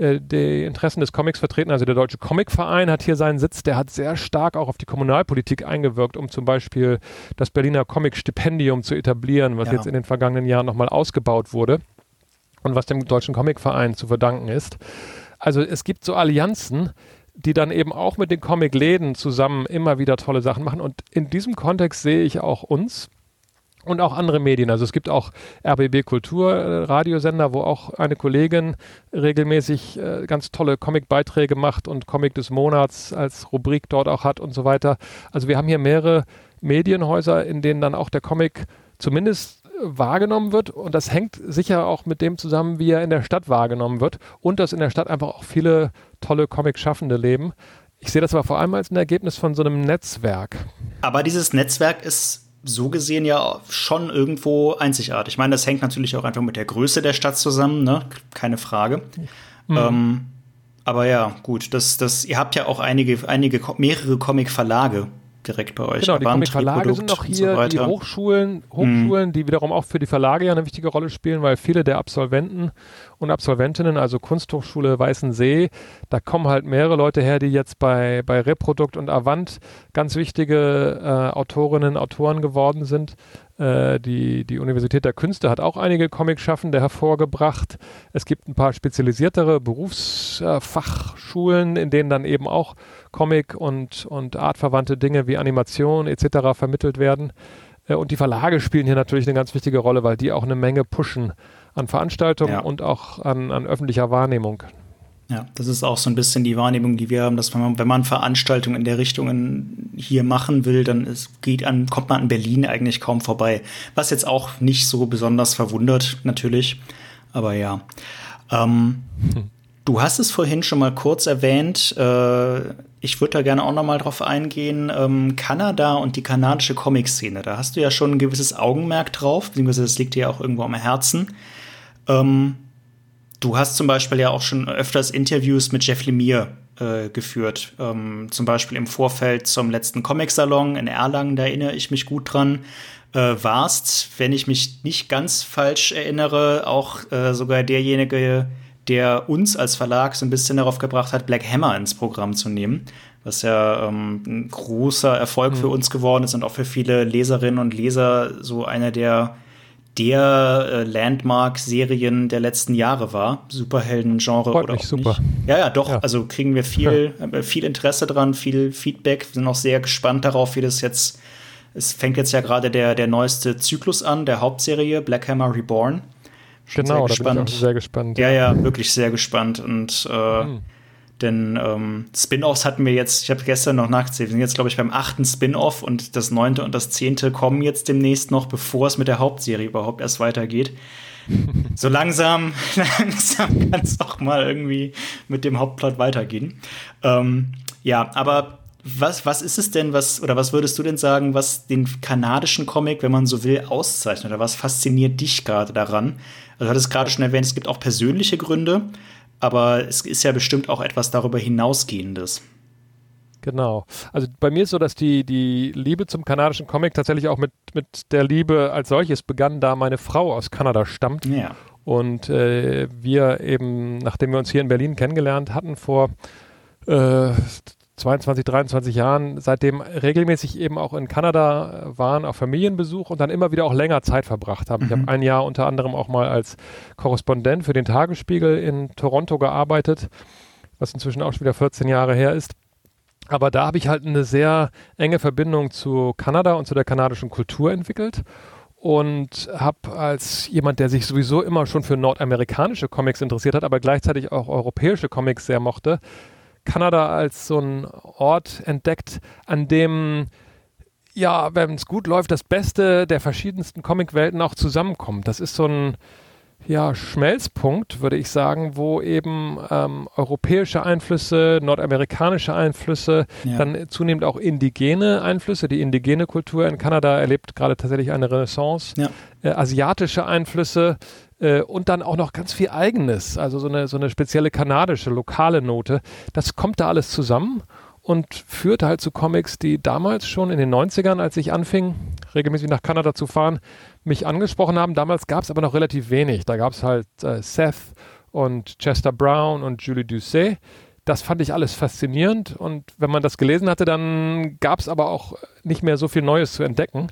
äh, die Interessen des Comics vertreten. Also der Deutsche Comicverein hat hier seinen Sitz, der hat sehr stark auch auf die Kommunalpolitik eingewirkt, um zum Beispiel das Berliner Comic-Stipendium zu etablieren, was ja. jetzt in den vergangenen Jahren nochmal ausgebaut wurde und was dem Deutschen Comicverein zu verdanken ist. Also es gibt so Allianzen, die dann eben auch mit den Comic-Läden zusammen immer wieder tolle Sachen machen. Und in diesem Kontext sehe ich auch uns und auch andere Medien. Also es gibt auch RBB Kultur äh, Radiosender, wo auch eine Kollegin regelmäßig äh, ganz tolle Comic-Beiträge macht und Comic des Monats als Rubrik dort auch hat und so weiter. Also wir haben hier mehrere Medienhäuser, in denen dann auch der Comic zumindest wahrgenommen wird und das hängt sicher auch mit dem zusammen, wie er in der Stadt wahrgenommen wird und dass in der Stadt einfach auch viele tolle Comic-Schaffende leben. Ich sehe das aber vor allem als ein Ergebnis von so einem Netzwerk. Aber dieses Netzwerk ist so gesehen ja schon irgendwo einzigartig. Ich meine, das hängt natürlich auch einfach mit der Größe der Stadt zusammen, ne? Keine Frage. Mhm. Ähm, aber ja, gut, das, das, ihr habt ja auch einige, einige, mehrere Comic-Verlage direkt bei euch. Genau, die Comic-Verlage sind noch hier, so die Hochschulen, Hochschulen, mhm. die wiederum auch für die Verlage ja eine wichtige Rolle spielen, weil viele der Absolventen und Absolventinnen, also Kunsthochschule Weißensee, da kommen halt mehrere Leute her, die jetzt bei, bei Reprodukt und Avant ganz wichtige äh, Autorinnen, Autoren geworden sind. Äh, die, die Universität der Künste hat auch einige Comic-Schaffende hervorgebracht. Es gibt ein paar spezialisiertere Berufsfachschulen, äh, in denen dann eben auch Comic und, und artverwandte Dinge wie Animation etc. vermittelt werden. Äh, und die Verlage spielen hier natürlich eine ganz wichtige Rolle, weil die auch eine Menge pushen an Veranstaltungen ja. und auch an, an öffentlicher Wahrnehmung. Ja, das ist auch so ein bisschen die Wahrnehmung, die wir haben, dass man, wenn man Veranstaltungen in der Richtung hier machen will, dann ist, geht an, kommt man an Berlin eigentlich kaum vorbei. Was jetzt auch nicht so besonders verwundert, natürlich. Aber ja. Ähm, hm. Du hast es vorhin schon mal kurz erwähnt. Äh, ich würde da gerne auch noch mal drauf eingehen. Ähm, Kanada und die kanadische Comic-Szene. Da hast du ja schon ein gewisses Augenmerk drauf, beziehungsweise das liegt dir ja auch irgendwo am Herzen. Ähm, du hast zum Beispiel ja auch schon öfters Interviews mit Jeff Lemire äh, geführt. Ähm, zum Beispiel im Vorfeld zum letzten Comic-Salon in Erlangen, da erinnere ich mich gut dran. Äh, warst, wenn ich mich nicht ganz falsch erinnere, auch äh, sogar derjenige, der uns als Verlag so ein bisschen darauf gebracht hat, Black Hammer ins Programm zu nehmen, was ja ähm, ein großer Erfolg mhm. für uns geworden ist und auch für viele Leserinnen und Leser so einer der der äh, Landmark-Serien der letzten Jahre war. Superhelden-Genre oder auch super. Nicht. Ja, ja, doch. Ja. Also kriegen wir viel, ja. viel Interesse dran, viel Feedback. Wir sind auch sehr gespannt darauf, wie das jetzt. Es fängt jetzt ja gerade der, der neueste Zyklus an, der Hauptserie Black Hammer Reborn genau, sehr da bin ich auch sehr gespannt. Ja, ja, wirklich sehr gespannt. Und äh, hm. denn ähm, Spin-offs hatten wir jetzt, ich habe gestern noch nachgezählt, wir sind jetzt, glaube ich, beim achten Spin-off und das neunte und das zehnte kommen jetzt demnächst noch, bevor es mit der Hauptserie überhaupt erst weitergeht. so langsam, langsam kann es doch mal irgendwie mit dem Hauptplot weitergehen. Ähm, ja, aber was, was ist es denn, was, oder was würdest du denn sagen, was den kanadischen Comic, wenn man so will, auszeichnet? Oder was fasziniert dich gerade daran? Also, du hattest gerade schon erwähnt, es gibt auch persönliche Gründe, aber es ist ja bestimmt auch etwas darüber hinausgehendes. Genau. Also bei mir ist so, dass die, die Liebe zum kanadischen Comic tatsächlich auch mit, mit der Liebe als solches begann, da meine Frau aus Kanada stammt. Ja. Und äh, wir eben, nachdem wir uns hier in Berlin kennengelernt hatten, vor äh, 22, 23 Jahren seitdem regelmäßig eben auch in Kanada äh, waren, auf Familienbesuch und dann immer wieder auch länger Zeit verbracht haben. Mhm. Ich habe ein Jahr unter anderem auch mal als Korrespondent für den Tagesspiegel in Toronto gearbeitet, was inzwischen auch schon wieder 14 Jahre her ist. Aber da habe ich halt eine sehr enge Verbindung zu Kanada und zu der kanadischen Kultur entwickelt und habe als jemand, der sich sowieso immer schon für nordamerikanische Comics interessiert hat, aber gleichzeitig auch europäische Comics sehr mochte, Kanada als so ein Ort entdeckt, an dem ja, wenn es gut läuft, das Beste der verschiedensten Comicwelten auch zusammenkommt. Das ist so ein ja, Schmelzpunkt, würde ich sagen, wo eben ähm, europäische Einflüsse, nordamerikanische Einflüsse, ja. dann zunehmend auch indigene Einflüsse. Die indigene Kultur in Kanada erlebt gerade tatsächlich eine Renaissance. Ja. Äh, asiatische Einflüsse äh, und dann auch noch ganz viel Eigenes, also so eine, so eine spezielle kanadische, lokale Note. Das kommt da alles zusammen und führt halt zu Comics, die damals schon in den 90ern, als ich anfing, regelmäßig nach Kanada zu fahren, mich angesprochen haben. Damals gab es aber noch relativ wenig. Da gab es halt äh, Seth und Chester Brown und Julie Doucet. Das fand ich alles faszinierend und wenn man das gelesen hatte, dann gab es aber auch nicht mehr so viel Neues zu entdecken,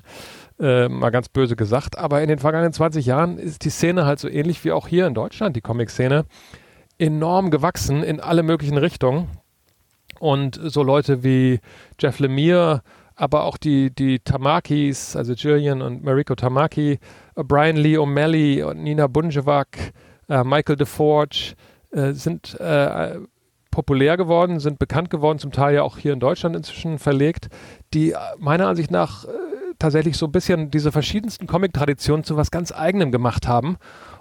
äh, mal ganz böse gesagt. Aber in den vergangenen 20 Jahren ist die Szene halt so ähnlich wie auch hier in Deutschland, die Comic-Szene, enorm gewachsen in alle möglichen Richtungen. Und so Leute wie Jeff Lemire, aber auch die, die Tamakis, also Jillian und Mariko Tamaki, äh, Brian Lee O'Malley und Nina Bunjevac, äh, Michael DeForge äh, sind äh, populär geworden, sind bekannt geworden, zum Teil ja auch hier in Deutschland inzwischen verlegt, die äh, meiner Ansicht nach äh, tatsächlich so ein bisschen diese verschiedensten Comic-Traditionen zu was ganz eigenem gemacht haben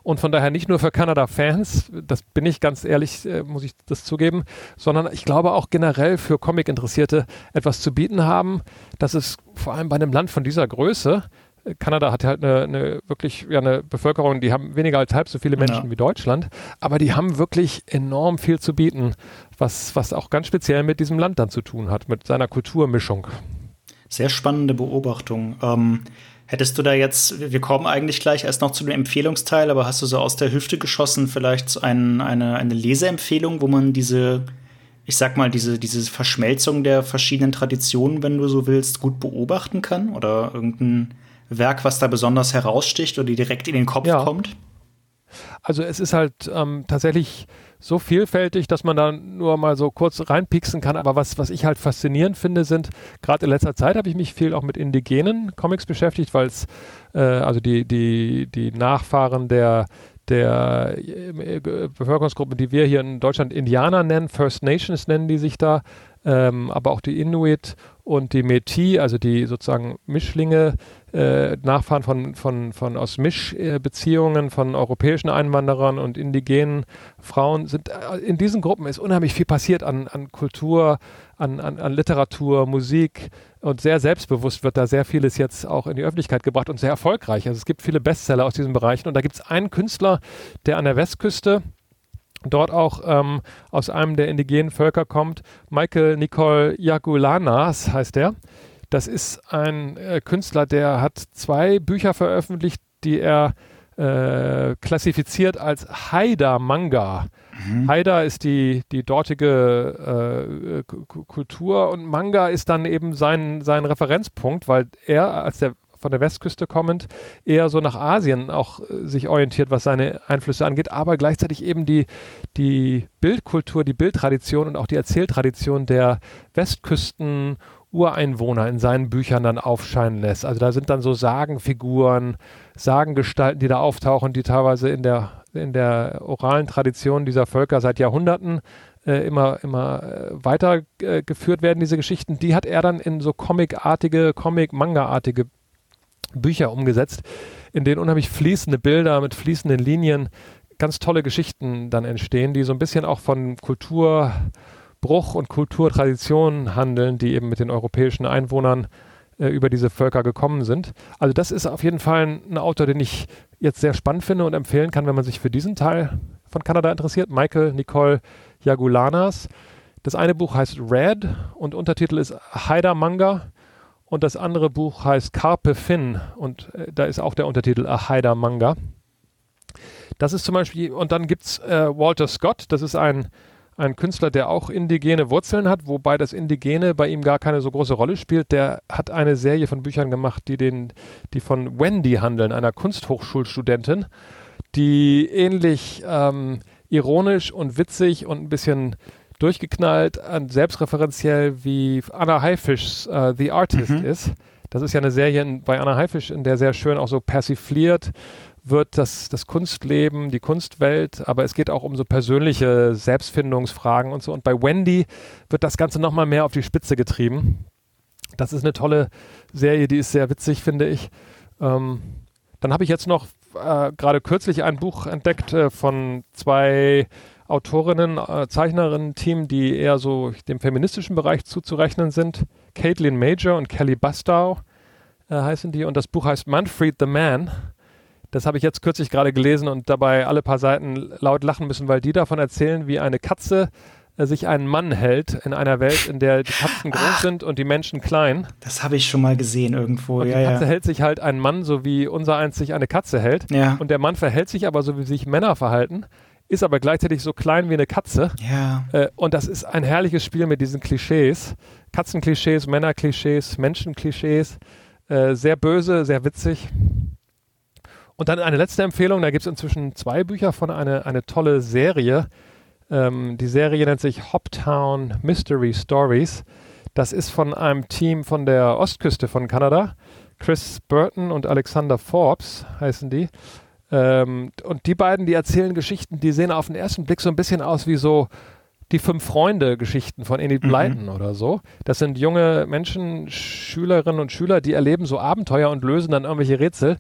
und von daher nicht nur für Kanada-Fans, das bin ich ganz ehrlich, äh, muss ich das zugeben, sondern ich glaube auch generell für Comic-Interessierte etwas zu bieten haben, dass es vor allem bei einem Land von dieser Größe, äh, Kanada hat halt eine, eine wirklich ja, eine Bevölkerung, die haben weniger als halb so viele Menschen ja. wie Deutschland, aber die haben wirklich enorm viel zu bieten, was, was auch ganz speziell mit diesem Land dann zu tun hat, mit seiner Kulturmischung. Sehr spannende Beobachtung. Ähm, Hättest du da jetzt, wir kommen eigentlich gleich erst noch zu dem Empfehlungsteil, aber hast du so aus der Hüfte geschossen vielleicht ein, eine, eine Leseempfehlung, wo man diese, ich sag mal, diese, diese Verschmelzung der verschiedenen Traditionen, wenn du so willst, gut beobachten kann? Oder irgendein Werk, was da besonders heraussticht oder direkt in den Kopf ja. kommt? Also es ist halt ähm, tatsächlich so vielfältig, dass man da nur mal so kurz reinpixen kann. Aber was, was ich halt faszinierend finde, sind, gerade in letzter Zeit habe ich mich viel auch mit indigenen Comics beschäftigt, weil es, äh, also die, die, die Nachfahren der, der äh, Bevölkerungsgruppen, die wir hier in Deutschland Indianer nennen, First Nations nennen die sich da, ähm, aber auch die Inuit und die Métis, also die sozusagen Mischlinge, äh, Nachfahren von, von, von aus Mischbeziehungen von europäischen Einwanderern und indigenen Frauen sind äh, in diesen Gruppen ist unheimlich viel passiert an, an Kultur, an, an, an Literatur, Musik und sehr selbstbewusst wird da sehr vieles jetzt auch in die Öffentlichkeit gebracht und sehr erfolgreich. Also es gibt viele Bestseller aus diesen Bereichen und da gibt es einen Künstler, der an der Westküste dort auch ähm, aus einem der indigenen Völker kommt. Michael Nicole Yagulanas heißt er. Das ist ein äh, Künstler, der hat zwei Bücher veröffentlicht, die er äh, klassifiziert als Haida-Manga. Mhm. Haida ist die, die dortige äh, Kultur und Manga ist dann eben sein, sein Referenzpunkt, weil er als der von der Westküste kommend, eher so nach Asien auch äh, sich orientiert, was seine Einflüsse angeht, aber gleichzeitig eben die, die Bildkultur, die Bildtradition und auch die Erzähltradition der Westküsten Ureinwohner in seinen Büchern dann aufscheinen lässt. Also da sind dann so Sagenfiguren, Sagengestalten, die da auftauchen, die teilweise in der, in der oralen Tradition dieser Völker seit Jahrhunderten äh, immer, immer äh, weitergeführt werden, diese Geschichten. Die hat er dann in so Comic-artige, Comic-Manga-artige Bücher umgesetzt, in denen unheimlich fließende Bilder mit fließenden Linien ganz tolle Geschichten dann entstehen, die so ein bisschen auch von Kulturbruch und Kulturtraditionen handeln, die eben mit den europäischen Einwohnern äh, über diese Völker gekommen sind. Also das ist auf jeden Fall ein, ein, Autor, den ich jetzt sehr spannend finde und empfehlen kann, wenn man sich für diesen Teil von Kanada interessiert. Michael Nicole Jagulanas. Das eine Buch heißt Red und Untertitel ist Haida Manga und das andere Buch heißt Carpe Finn und äh, da ist auch der Untertitel A Haida Manga. Das ist zum Beispiel, und dann gibt es äh, Walter Scott, das ist ein, ein Künstler, der auch indigene Wurzeln hat, wobei das Indigene bei ihm gar keine so große Rolle spielt. Der hat eine Serie von Büchern gemacht, die, den, die von Wendy handeln, einer Kunsthochschulstudentin, die ähnlich ähm, ironisch und witzig und ein bisschen durchgeknallt und selbstreferenziell wie Anna Haifischs uh, The Artist mhm. ist. Das ist ja eine Serie in, bei Anna Haifisch, in der sehr schön auch so persifliert wird das, das Kunstleben, die Kunstwelt, aber es geht auch um so persönliche Selbstfindungsfragen und so. Und bei Wendy wird das Ganze nochmal mehr auf die Spitze getrieben. Das ist eine tolle Serie, die ist sehr witzig, finde ich. Ähm, dann habe ich jetzt noch äh, gerade kürzlich ein Buch entdeckt äh, von zwei Autorinnen, äh, Zeichnerinnen-Team, die eher so dem feministischen Bereich zuzurechnen sind. Caitlin Major und Kelly Bastow äh, heißen die. Und das Buch heißt Manfred the Man. Das habe ich jetzt kürzlich gerade gelesen und dabei alle paar Seiten laut lachen müssen, weil die davon erzählen, wie eine Katze äh, sich einen Mann hält in einer Welt, in der die Katzen groß Ach, sind und die Menschen klein. Das habe ich schon mal gesehen irgendwo. Und ja, die Katze ja. hält sich halt einen Mann, so wie unser eins sich eine Katze hält. Ja. Und der Mann verhält sich aber so, wie sich Männer verhalten, ist aber gleichzeitig so klein wie eine Katze. Ja. Äh, und das ist ein herrliches Spiel mit diesen Klischees. Katzenklischees, Männerklischees, Menschenklischees. Äh, sehr böse, sehr witzig. Und dann eine letzte Empfehlung, da gibt es inzwischen zwei Bücher von eine, eine tolle Serie. Ähm, die Serie nennt sich Hoptown Mystery Stories. Das ist von einem Team von der Ostküste von Kanada. Chris Burton und Alexander Forbes heißen die. Ähm, und die beiden, die erzählen Geschichten, die sehen auf den ersten Blick so ein bisschen aus wie so die Fünf-Freunde-Geschichten von Enid mhm. Blyton mhm. oder so. Das sind junge Menschen, Schülerinnen und Schüler, die erleben so Abenteuer und lösen dann irgendwelche Rätsel.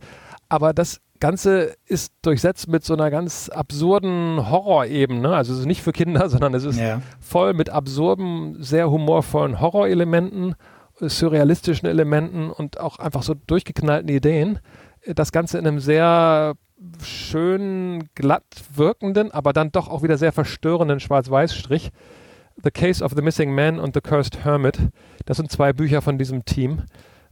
Aber das Ganze ist durchsetzt mit so einer ganz absurden Horrorebene. Also es ist nicht für Kinder, sondern es ist ja. voll mit absurden, sehr humorvollen Horrorelementen, surrealistischen Elementen und auch einfach so durchgeknallten Ideen. Das Ganze in einem sehr schön glatt wirkenden, aber dann doch auch wieder sehr verstörenden Schwarz-Weiß-Strich. The Case of the Missing Man und The Cursed Hermit. Das sind zwei Bücher von diesem Team.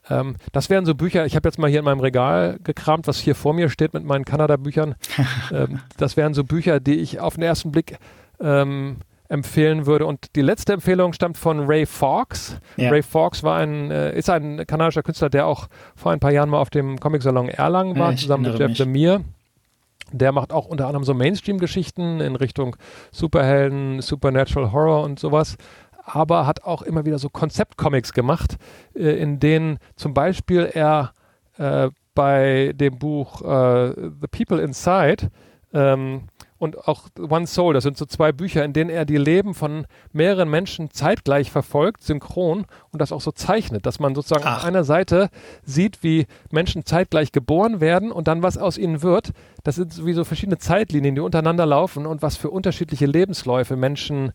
Ähm, das wären so Bücher, ich habe jetzt mal hier in meinem Regal gekramt, was hier vor mir steht mit meinen Kanada-Büchern. ähm, das wären so Bücher, die ich auf den ersten Blick ähm, empfehlen würde. Und die letzte Empfehlung stammt von Ray Fawkes. Ja. Ray Fawkes war ein, äh, ist ein kanadischer Künstler, der auch vor ein paar Jahren mal auf dem Comic-Salon Erlangen war, ja, zusammen mit Jeff Lemire. Der macht auch unter anderem so Mainstream-Geschichten in Richtung Superhelden, Supernatural Horror und sowas aber hat auch immer wieder so Konzeptcomics gemacht, äh, in denen zum Beispiel er äh, bei dem Buch äh, The People Inside ähm, und auch One Soul, das sind so zwei Bücher, in denen er die Leben von mehreren Menschen zeitgleich verfolgt, synchron und das auch so zeichnet, dass man sozusagen Ach. auf einer Seite sieht, wie Menschen zeitgleich geboren werden und dann was aus ihnen wird. Das sind wie so verschiedene Zeitlinien, die untereinander laufen und was für unterschiedliche Lebensläufe Menschen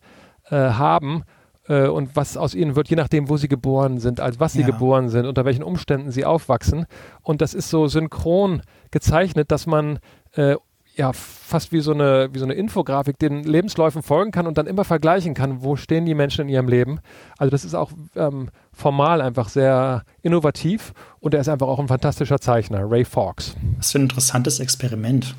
äh, haben äh, und was aus ihnen wird, je nachdem, wo sie geboren sind, als was sie ja. geboren sind, unter welchen Umständen sie aufwachsen. Und das ist so synchron gezeichnet, dass man äh, ja fast wie so eine wie so eine Infografik den Lebensläufen folgen kann und dann immer vergleichen kann, wo stehen die Menschen in ihrem Leben. Also das ist auch ähm, formal einfach sehr innovativ und er ist einfach auch ein fantastischer Zeichner, Ray Fawkes. Was für ein interessantes Experiment.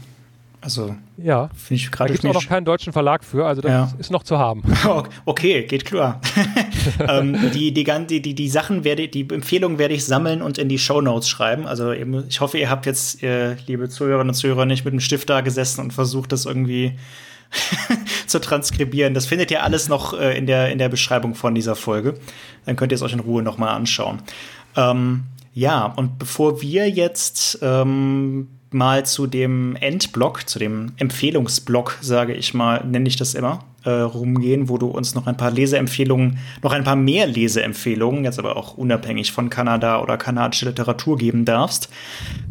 Also, ja. Finde ich gerade. Da gibt es noch keinen deutschen Verlag für, also das ja. ist noch zu haben. okay, geht klar. ähm, die, die, die, die, die Sachen werde die Empfehlungen werde ich sammeln und in die Show Notes schreiben. Also ich hoffe, ihr habt jetzt, ihr, liebe Zuhörerinnen und Zuhörer, nicht mit dem Stift da gesessen und versucht, das irgendwie zu transkribieren. Das findet ihr alles noch äh, in, der, in der Beschreibung von dieser Folge. Dann könnt ihr es euch in Ruhe nochmal anschauen. Ähm, ja, und bevor wir jetzt ähm, mal zu dem Endblock, zu dem Empfehlungsblock, sage ich mal, nenne ich das immer, äh, rumgehen, wo du uns noch ein paar Leseempfehlungen, noch ein paar mehr Leseempfehlungen, jetzt aber auch unabhängig von Kanada oder kanadische Literatur geben darfst,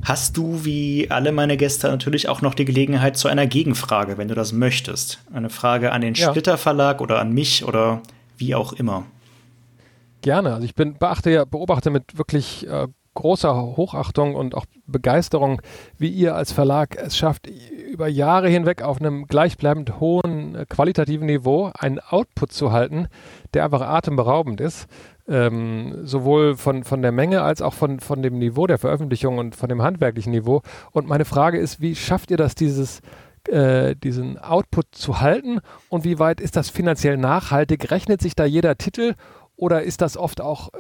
hast du wie alle meine Gäste natürlich auch noch die Gelegenheit zu einer Gegenfrage, wenn du das möchtest. Eine Frage an den ja. Splitter Verlag oder an mich oder wie auch immer. Gerne. Also ich bin beachte ja, beobachte mit wirklich äh, großer Hochachtung und auch Begeisterung, wie ihr als Verlag es schafft, über Jahre hinweg auf einem gleichbleibend hohen äh, qualitativen Niveau einen Output zu halten, der einfach atemberaubend ist. Ähm, sowohl von, von der Menge als auch von, von dem Niveau der Veröffentlichung und von dem handwerklichen Niveau. Und meine Frage ist, wie schafft ihr das, dieses äh, diesen Output zu halten und wie weit ist das finanziell nachhaltig? Rechnet sich da jeder Titel oder ist das oft auch äh,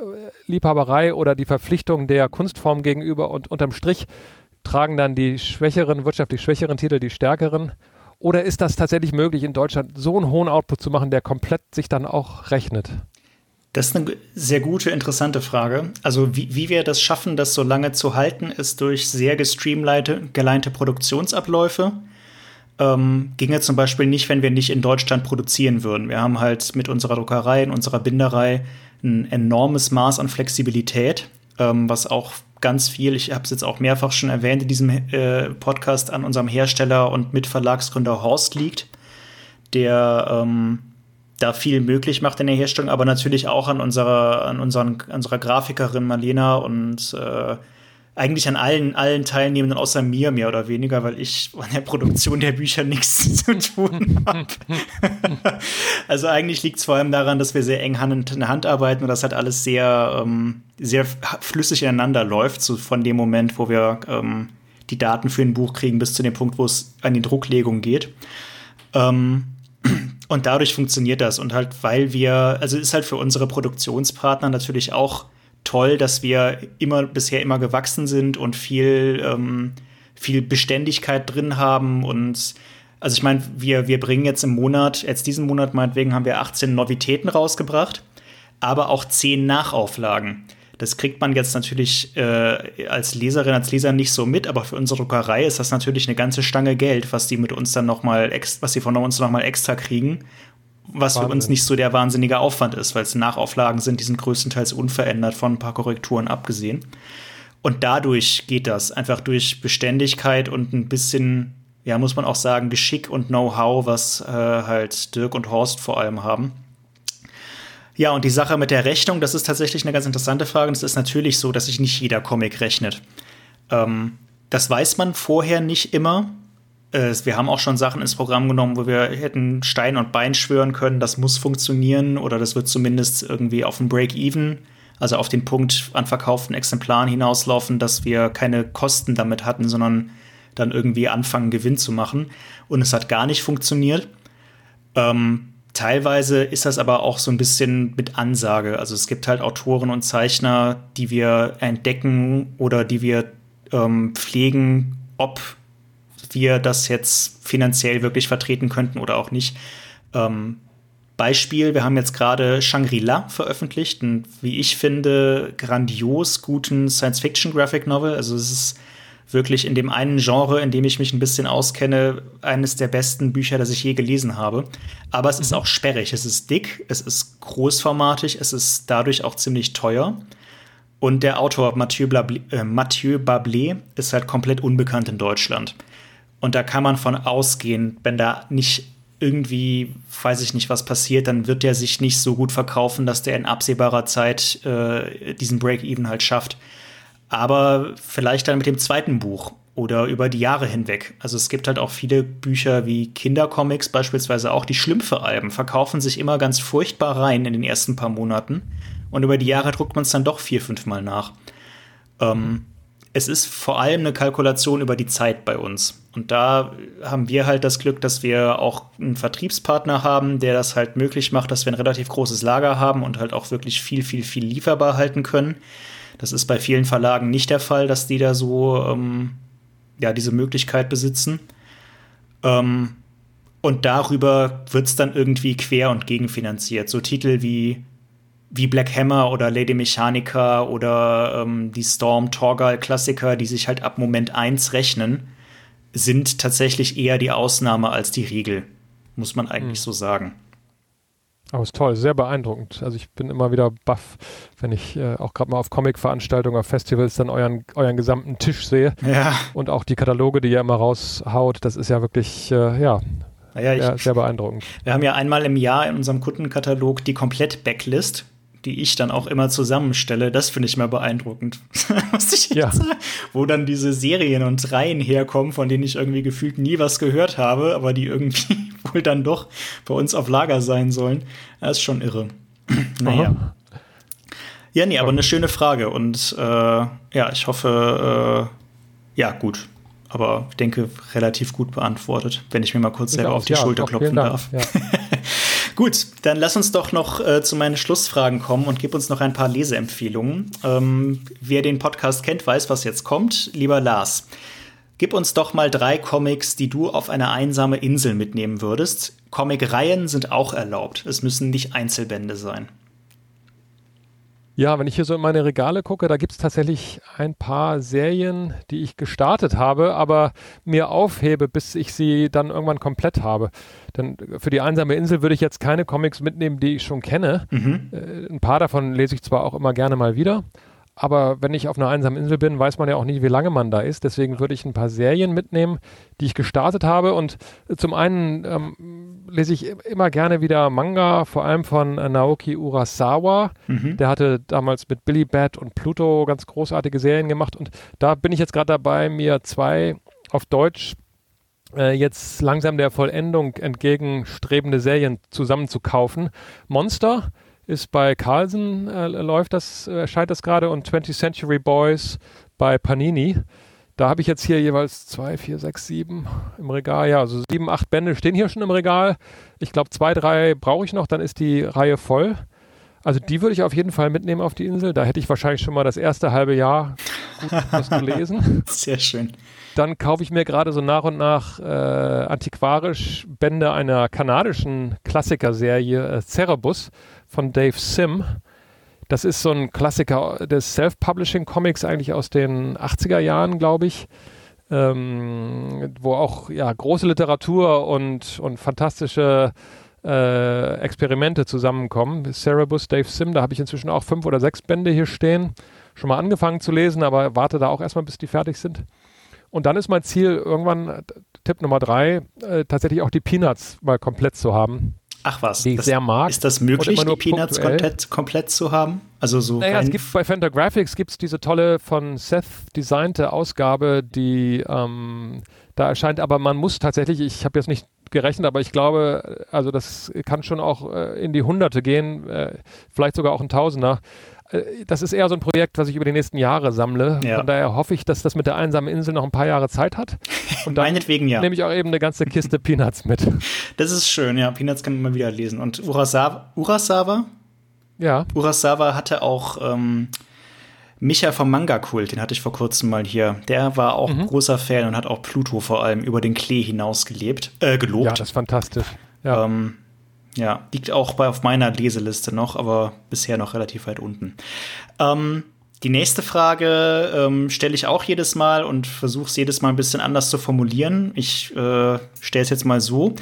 Liebhaberei oder die Verpflichtung der Kunstform gegenüber und unterm Strich tragen dann die schwächeren, wirtschaftlich schwächeren Titel die stärkeren? Oder ist das tatsächlich möglich, in Deutschland so einen hohen Output zu machen, der komplett sich dann auch rechnet? Das ist eine sehr gute, interessante Frage. Also wie, wie wir das schaffen, das so lange zu halten, ist durch sehr gestreamleite Produktionsabläufe ähm, ginge zum Beispiel nicht, wenn wir nicht in Deutschland produzieren würden. Wir haben halt mit unserer Druckerei, in unserer Binderei ein enormes Maß an Flexibilität, ähm, was auch ganz viel, ich habe es jetzt auch mehrfach schon erwähnt in diesem äh, Podcast, an unserem Hersteller und Mitverlagsgründer Horst liegt, der ähm, da viel möglich macht in der Herstellung, aber natürlich auch an unserer, an unseren, unserer Grafikerin Marlena und äh, eigentlich an allen, allen Teilnehmenden außer mir mehr oder weniger, weil ich an der Produktion der Bücher nichts zu tun habe. also eigentlich liegt es vor allem daran, dass wir sehr eng Hand in Hand arbeiten und das halt alles sehr, ähm, sehr flüssig ineinander läuft, so von dem Moment, wo wir ähm, die Daten für ein Buch kriegen, bis zu dem Punkt, wo es an die Drucklegung geht. Ähm, und dadurch funktioniert das. Und halt, weil wir, also ist halt für unsere Produktionspartner natürlich auch toll, dass wir immer bisher immer gewachsen sind und viel, ähm, viel Beständigkeit drin haben und also ich meine, wir, wir bringen jetzt im Monat, jetzt diesen Monat meinetwegen haben wir 18 Novitäten rausgebracht, aber auch 10 Nachauflagen. Das kriegt man jetzt natürlich äh, als Leserin, als Leser nicht so mit, aber für unsere Druckerei ist das natürlich eine ganze Stange Geld, was die mit uns dann noch mal, was sie von uns noch mal extra kriegen was Wahnsinn. für uns nicht so der wahnsinnige Aufwand ist, weil es Nachauflagen sind, die sind größtenteils unverändert von ein paar Korrekturen abgesehen. Und dadurch geht das, einfach durch Beständigkeit und ein bisschen, ja, muss man auch sagen, Geschick und Know-how, was äh, halt Dirk und Horst vor allem haben. Ja, und die Sache mit der Rechnung, das ist tatsächlich eine ganz interessante Frage. Und es ist natürlich so, dass sich nicht jeder Comic rechnet. Ähm, das weiß man vorher nicht immer. Äh, wir haben auch schon Sachen ins Programm genommen, wo wir hätten Stein und Bein schwören können, das muss funktionieren oder das wird zumindest irgendwie auf ein Break-Even, also auf den Punkt an verkauften Exemplaren hinauslaufen, dass wir keine Kosten damit hatten, sondern dann irgendwie anfangen, Gewinn zu machen. Und es hat gar nicht funktioniert. Ähm, teilweise ist das aber auch so ein bisschen mit Ansage. Also es gibt halt Autoren und Zeichner, die wir entdecken oder die wir ähm, pflegen, ob wir das jetzt finanziell wirklich vertreten könnten oder auch nicht. Ähm, Beispiel, wir haben jetzt gerade Shangri-La veröffentlicht, einen, wie ich finde, grandios guten Science-Fiction-Graphic-Novel. Also es ist wirklich in dem einen Genre, in dem ich mich ein bisschen auskenne, eines der besten Bücher, das ich je gelesen habe. Aber es mhm. ist auch sperrig, es ist dick, es ist großformatig, es ist dadurch auch ziemlich teuer. Und der Autor Mathieu, Blabli, äh, Mathieu Bablé ist halt komplett unbekannt in Deutschland. Und da kann man von ausgehen, wenn da nicht irgendwie, weiß ich nicht, was passiert, dann wird der sich nicht so gut verkaufen, dass der in absehbarer Zeit äh, diesen Break-Even halt schafft. Aber vielleicht dann mit dem zweiten Buch oder über die Jahre hinweg. Also es gibt halt auch viele Bücher wie Kindercomics, beispielsweise auch die Schlümpfe-Alben, verkaufen sich immer ganz furchtbar rein in den ersten paar Monaten. Und über die Jahre druckt man es dann doch vier, fünf Mal nach. Ähm, es ist vor allem eine Kalkulation über die Zeit bei uns. Und da haben wir halt das Glück, dass wir auch einen Vertriebspartner haben, der das halt möglich macht, dass wir ein relativ großes Lager haben und halt auch wirklich viel, viel, viel lieferbar halten können. Das ist bei vielen Verlagen nicht der Fall, dass die da so ähm, ja, diese Möglichkeit besitzen. Ähm, Und darüber wird es dann irgendwie quer und gegenfinanziert. So Titel wie, wie Black Hammer oder Lady Mechanica oder ähm, die Storm Torgal Klassiker, die sich halt ab Moment 1 rechnen, sind tatsächlich eher die Ausnahme als die Regel. Muss man eigentlich mhm. so sagen. Aber ist toll, sehr beeindruckend. Also ich bin immer wieder baff, wenn ich äh, auch gerade mal auf Comic-Veranstaltungen, auf Festivals dann euren, euren gesamten Tisch sehe. Ja. Und auch die Kataloge, die ihr immer raushaut, das ist ja wirklich, äh, ja, naja, ja, sehr beeindruckend. Wir haben ja einmal im Jahr in unserem Kundenkatalog die Komplett-Backlist die ich dann auch immer zusammenstelle, das finde ich mal beeindruckend. Muss ich ja. sagen. Wo dann diese Serien und Reihen herkommen, von denen ich irgendwie gefühlt nie was gehört habe, aber die irgendwie wohl dann doch bei uns auf Lager sein sollen. Das ist schon irre. naja. Aha. Ja, nee, aber eine schöne Frage und äh, ja, ich hoffe, äh, ja, gut. Aber ich denke, relativ gut beantwortet, wenn ich mir mal kurz selber auf die ja, Schulter klopfen darf. Ja. Gut, dann lass uns doch noch äh, zu meinen Schlussfragen kommen und gib uns noch ein paar Leseempfehlungen. Ähm, wer den Podcast kennt, weiß, was jetzt kommt. Lieber Lars, gib uns doch mal drei Comics, die du auf eine einsame Insel mitnehmen würdest. Comic-Reihen sind auch erlaubt. Es müssen nicht Einzelbände sein. Ja, wenn ich hier so in meine Regale gucke, da gibt es tatsächlich ein paar Serien, die ich gestartet habe, aber mir aufhebe, bis ich sie dann irgendwann komplett habe. Denn für die einsame Insel würde ich jetzt keine Comics mitnehmen, die ich schon kenne. Mhm. Äh, ein paar davon lese ich zwar auch immer gerne mal wieder, aber wenn ich auf einer einsamen Insel bin, weiß man ja auch nie, wie lange man da ist. Deswegen würde ich ein paar Serien mitnehmen, die ich gestartet habe. Und zum einen ähm, lese ich immer gerne wieder Manga, vor allem von äh, Naoki Urasawa. Mhm. Der hatte damals mit Billy Bat und Pluto ganz großartige Serien gemacht. Und da bin ich jetzt gerade dabei, mir zwei auf Deutsch äh, jetzt langsam der Vollendung entgegenstrebende Serien zusammenzukaufen. Monster ist bei Carlsen, äh, läuft das, äh, erscheint das gerade und 20th Century Boys bei Panini. Da habe ich jetzt hier jeweils zwei, vier, sechs, sieben im Regal. Ja, also sieben, acht Bände stehen hier schon im Regal. Ich glaube, zwei, drei brauche ich noch, dann ist die Reihe voll. Also die würde ich auf jeden Fall mitnehmen auf die Insel. Da hätte ich wahrscheinlich schon mal das erste halbe Jahr gut was gelesen. Sehr schön. Dann kaufe ich mir gerade so nach und nach äh, antiquarisch Bände einer kanadischen Klassikerserie äh, Cerebus von Dave Sim. Das ist so ein Klassiker des Self-Publishing-Comics eigentlich aus den 80er Jahren, glaube ich. Ähm, wo auch ja, große Literatur und, und fantastische äh, Experimente zusammenkommen. Cerebus, Dave Sim, da habe ich inzwischen auch fünf oder sechs Bände hier stehen. Schon mal angefangen zu lesen, aber warte da auch erstmal, bis die fertig sind. Und dann ist mein Ziel, irgendwann, Tipp Nummer drei, äh, tatsächlich auch die Peanuts mal komplett zu haben. Ach was, die ich das, sehr mag. Ist das möglich, die Peanuts komplett, komplett, zu haben? Also so naja, es gibt bei Fantagraphics gibt es diese tolle von Seth designte Ausgabe, die ähm, da erscheint, aber man muss tatsächlich, ich habe jetzt nicht gerechnet, aber ich glaube, also das kann schon auch äh, in die Hunderte gehen, äh, vielleicht sogar auch ein Tausender. Äh, das ist eher so ein Projekt, was ich über die nächsten Jahre sammle. Ja. Von daher hoffe ich, dass das mit der einsamen Insel noch ein paar Jahre Zeit hat. Und dann Meinetwegen ja. Nehme ich auch eben eine ganze Kiste Peanuts mit. Das ist schön, ja. Peanuts kann man mal wieder lesen. Und Urasawa, Urasawa? Ja. Urasawa hatte auch ähm, Micha vom Manga-Kult, den hatte ich vor kurzem mal hier. Der war auch mhm. großer Fan und hat auch Pluto vor allem über den Klee hinaus gelebt, äh, gelobt. Ja, das ist fantastisch. Ja. Ähm, ja, liegt auch bei, auf meiner Leseliste noch, aber bisher noch relativ weit unten. Ähm, die nächste Frage ähm, stelle ich auch jedes Mal und versuche es jedes Mal ein bisschen anders zu formulieren. Ich äh, stelle es jetzt mal so.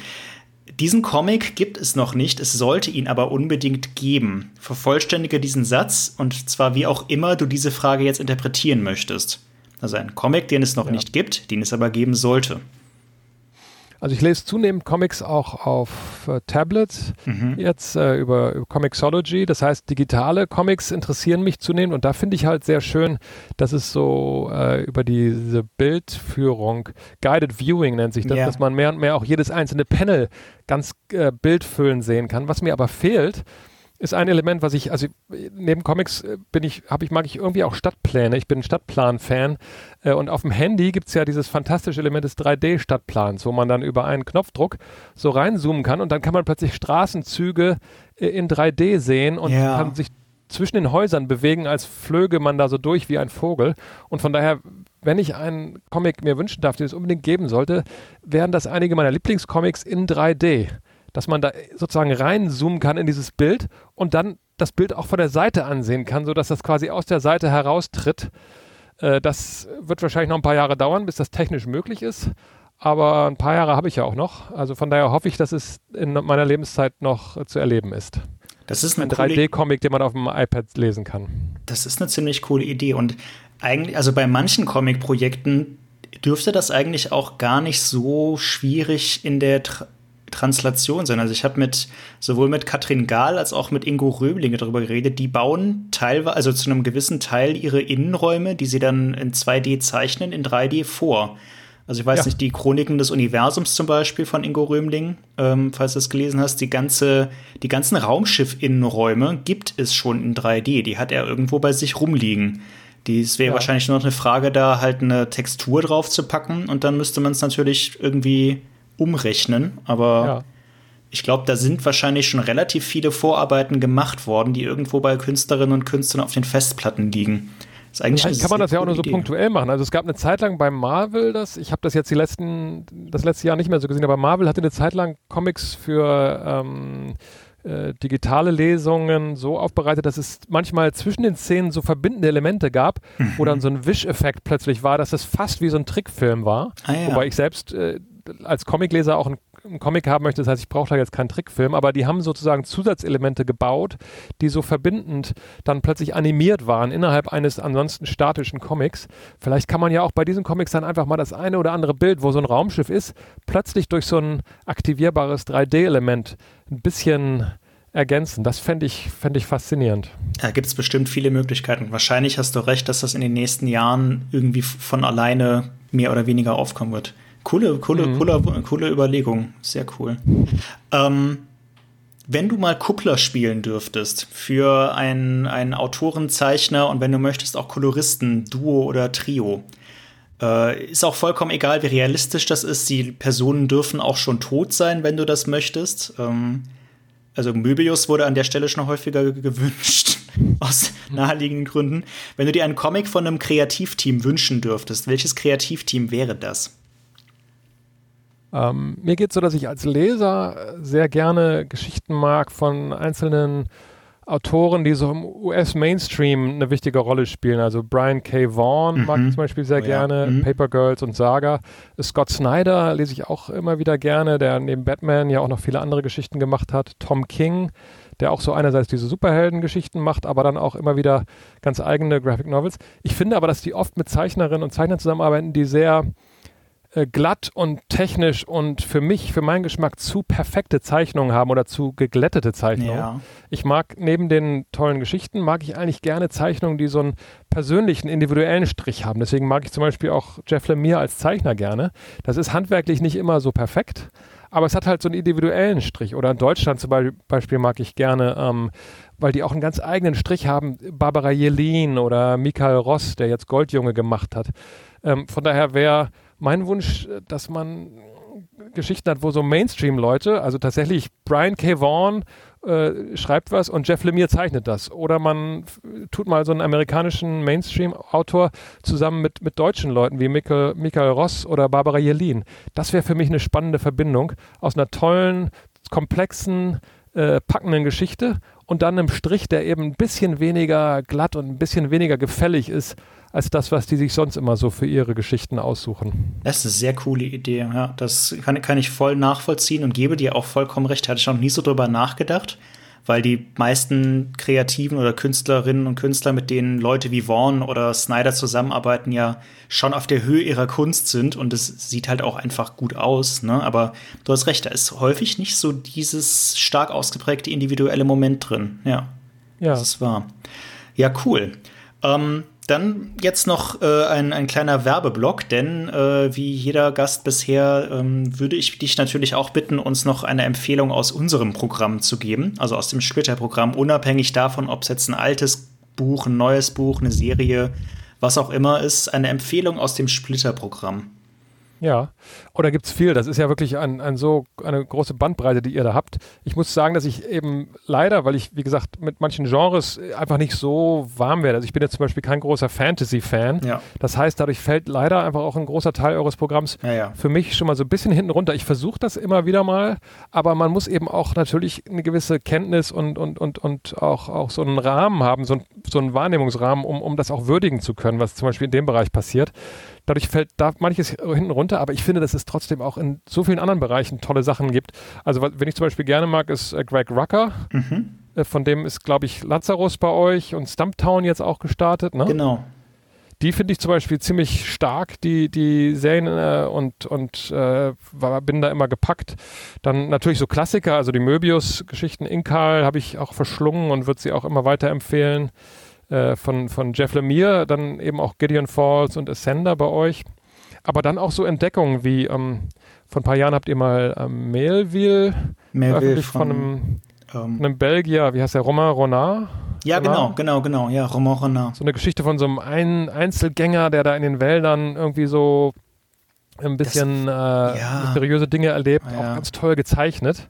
Diesen Comic gibt es noch nicht, es sollte ihn aber unbedingt geben. Vervollständige diesen Satz und zwar wie auch immer du diese Frage jetzt interpretieren möchtest. Also ein Comic, den es noch ja. nicht gibt, den es aber geben sollte. Also ich lese zunehmend Comics auch auf äh, Tablets mhm. jetzt äh, über, über Comixology. Das heißt, digitale Comics interessieren mich zunehmend und da finde ich halt sehr schön, dass es so äh, über diese Bildführung, Guided Viewing nennt sich das, yeah. dass man mehr und mehr auch jedes einzelne Panel ganz äh, bildfüllend sehen kann. Was mir aber fehlt, ist ein Element, was ich, also neben Comics äh, bin ich, habe ich, mag ich irgendwie auch Stadtpläne. Ich bin ein Stadtplan-Fan. Äh, und auf dem Handy gibt es ja dieses fantastische Element des 3D-Stadtplans, wo man dann über einen Knopfdruck so reinzoomen kann und dann kann man plötzlich Straßenzüge äh, in 3D sehen und ja. kann sich zwischen den Häusern bewegen, als flöge man da so durch wie ein Vogel. Und von daher, wenn ich einen Comic mir wünschen darf, den es unbedingt geben sollte, wären das einige meiner Lieblingscomics in 3D. Dass man da sozusagen reinzoomen kann in dieses Bild und dann das Bild auch von der Seite ansehen kann, sodass das quasi aus der Seite heraustritt. Äh, das wird wahrscheinlich noch ein paar Jahre dauern, bis das technisch möglich ist. Aber ein paar Jahre habe ich ja auch noch. Also von daher hoffe ich, dass es in meiner Lebenszeit noch zu erleben ist. Das ist ein 3D-Comic, den man auf dem iPad lesen kann. Das ist eine ziemlich coole Idee. Und eigentlich, also bei manchen Comic-Projekten dürfte das eigentlich auch gar nicht so schwierig in der Translation sein. Also ich habe mit sowohl mit Katrin Gahl als auch mit Ingo Röblinge darüber geredet. Die bauen teilweise, also zu einem gewissen Teil ihre Innenräume, die sie dann in 2D zeichnen, in 3D vor. Also ich weiß ja. nicht, die Chroniken des Universums zum Beispiel von Ingo Römling, ähm, falls du es gelesen hast, die ganze, die ganzen Raumschiff-Innenräume gibt es schon in 3D. Die hat er irgendwo bei sich rumliegen. Dies wäre ja. wahrscheinlich nur noch eine Frage, da halt eine Textur drauf zu packen und dann müsste man es natürlich irgendwie umrechnen. Aber ja. ich glaube, da sind wahrscheinlich schon relativ viele Vorarbeiten gemacht worden, die irgendwo bei Künstlerinnen und Künstlern auf den Festplatten liegen. Ist eigentlich Vielleicht kann man das ja auch nur so Idee. punktuell machen. Also es gab eine Zeit lang bei Marvel, das, ich habe das jetzt die letzten, das letzte Jahr nicht mehr so gesehen, aber Marvel hatte eine Zeit lang Comics für ähm, äh, digitale Lesungen so aufbereitet, dass es manchmal zwischen den Szenen so verbindende Elemente gab, mhm. wo dann so ein Wisch-Effekt plötzlich war, dass es fast wie so ein Trickfilm war. Ah, ja. Wobei ich selbst äh, als Comicleser auch ein einen Comic haben möchte, das heißt, ich brauche da jetzt keinen Trickfilm, aber die haben sozusagen Zusatzelemente gebaut, die so verbindend dann plötzlich animiert waren innerhalb eines ansonsten statischen Comics. Vielleicht kann man ja auch bei diesen Comics dann einfach mal das eine oder andere Bild, wo so ein Raumschiff ist, plötzlich durch so ein aktivierbares 3D-Element ein bisschen ergänzen. Das fände ich, fänd ich faszinierend. Da gibt es bestimmt viele Möglichkeiten. Wahrscheinlich hast du recht, dass das in den nächsten Jahren irgendwie von alleine mehr oder weniger aufkommen wird. Coole, coole, mhm. coole, coole Überlegung. Sehr cool. Ähm, wenn du mal Kuppler spielen dürftest für einen, einen Autorenzeichner und wenn du möchtest auch Koloristen, Duo oder Trio, äh, ist auch vollkommen egal, wie realistisch das ist. Die Personen dürfen auch schon tot sein, wenn du das möchtest. Ähm, also Möbius wurde an der Stelle schon häufiger gewünscht, aus naheliegenden Gründen. Wenn du dir einen Comic von einem Kreativteam wünschen dürftest, welches Kreativteam wäre das? Ähm, mir geht es so, dass ich als Leser sehr gerne Geschichten mag von einzelnen Autoren, die so im US-Mainstream eine wichtige Rolle spielen. Also Brian K. Vaughan mhm. mag ich zum Beispiel sehr oh, gerne, ja. mhm. Paper Girls und Saga. Scott Snyder lese ich auch immer wieder gerne, der neben Batman ja auch noch viele andere Geschichten gemacht hat. Tom King, der auch so einerseits diese Superhelden-Geschichten macht, aber dann auch immer wieder ganz eigene Graphic Novels. Ich finde aber, dass die oft mit Zeichnerinnen und Zeichnern zusammenarbeiten, die sehr äh, glatt und technisch und für mich, für meinen Geschmack zu perfekte Zeichnungen haben oder zu geglättete Zeichnungen. Ja. Ich mag neben den tollen Geschichten, mag ich eigentlich gerne Zeichnungen, die so einen persönlichen, individuellen Strich haben. Deswegen mag ich zum Beispiel auch Jeff Lemire als Zeichner gerne. Das ist handwerklich nicht immer so perfekt, aber es hat halt so einen individuellen Strich. Oder in Deutschland zum Beispiel mag ich gerne, ähm, weil die auch einen ganz eigenen Strich haben, Barbara Jelin oder Michael Ross, der jetzt Goldjunge gemacht hat. Ähm, von daher wäre mein Wunsch, dass man Geschichten hat, wo so Mainstream-Leute, also tatsächlich Brian K. Vaughan äh, schreibt was und Jeff Lemire zeichnet das. Oder man tut mal so einen amerikanischen Mainstream-Autor zusammen mit, mit deutschen Leuten wie Michael, Michael Ross oder Barbara Jelin. Das wäre für mich eine spannende Verbindung aus einer tollen, komplexen, äh, packenden Geschichte und dann einem Strich, der eben ein bisschen weniger glatt und ein bisschen weniger gefällig ist als das, was die sich sonst immer so für ihre Geschichten aussuchen. Das ist eine sehr coole Idee, ja. Das kann, kann ich voll nachvollziehen und gebe dir auch vollkommen recht. Hatte ich noch nie so drüber nachgedacht, weil die meisten Kreativen oder Künstlerinnen und Künstler, mit denen Leute wie Vaughn oder Snyder zusammenarbeiten, ja schon auf der Höhe ihrer Kunst sind und es sieht halt auch einfach gut aus, ne? Aber du hast recht, da ist häufig nicht so dieses stark ausgeprägte individuelle Moment drin. Ja. Ja. Das ist wahr. Ja, cool. Ähm, dann jetzt noch äh, ein, ein kleiner Werbeblock, denn äh, wie jeder Gast bisher ähm, würde ich dich natürlich auch bitten, uns noch eine Empfehlung aus unserem Programm zu geben, also aus dem Splitter-Programm, unabhängig davon, ob es jetzt ein altes Buch, ein neues Buch, eine Serie, was auch immer ist, eine Empfehlung aus dem Splitter-Programm. Ja, oder gibt es viel? Das ist ja wirklich ein, ein so eine große Bandbreite, die ihr da habt. Ich muss sagen, dass ich eben leider, weil ich, wie gesagt, mit manchen Genres einfach nicht so warm werde. Also ich bin jetzt zum Beispiel kein großer Fantasy-Fan. Ja. Das heißt, dadurch fällt leider einfach auch ein großer Teil eures Programms Ja, ja. für mich schon mal so ein bisschen hinten runter. Ich versuche das immer wieder mal, aber man muss eben auch natürlich eine gewisse Kenntnis und, und, und, und auch, auch so einen Rahmen haben, so, ein, so einen Wahrnehmungsrahmen, um, um das auch würdigen zu können, was zum Beispiel in dem Bereich passiert. Dadurch fällt da manches hinten runter, aber ich finde, dass es trotzdem auch in so vielen anderen Bereichen tolle Sachen gibt. Also, wenn ich zum Beispiel gerne mag, ist äh, Greg Rucker. Mhm. Äh, von dem ist, glaube ich, Lazarus bei euch und Stumptown jetzt auch gestartet. Ne? Genau. Die finde ich zum Beispiel ziemlich stark, die, die Serien äh, und, und äh, war, bin da immer gepackt. Dann natürlich so Klassiker, also die Möbius-Geschichten Inkal habe ich auch verschlungen und würde sie auch immer weiterempfehlen. Äh, von, von Jeff Lemire, dann eben auch Gideon Falls und Ascender bei euch. Aber dann auch so Entdeckungen wie, ähm, vor ein paar Jahren habt ihr mal ähm, Melville Melville von, von, einem, ähm, einem Belgier, wie heißt der, Romain Renard? ja, genau. genau, genau, genau. Ja, Roman Renard. so eine Geschichte von so einem ein Einzelgänger, der da in den Wäldern irgendwie so ein bisschen äh, mysteriöse Dinge erlebt, Ja. auch ganz toll gezeichnet.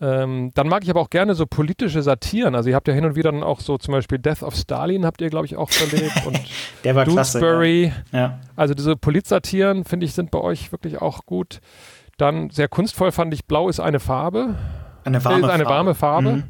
Ähm, dann mag ich aber auch gerne so politische Satiren. Also ihr habt ja hin und wieder dann auch so zum Beispiel Death of Stalin habt ihr, glaube ich, auch verlegt und Der war klasse. Dewsbury. Ja. Also diese Politsatiren, finde ich, sind bei euch wirklich auch gut. Dann sehr kunstvoll fand ich Blau ist eine Farbe. Eine warme ist eine Farbe. warme Farbe. Mhm.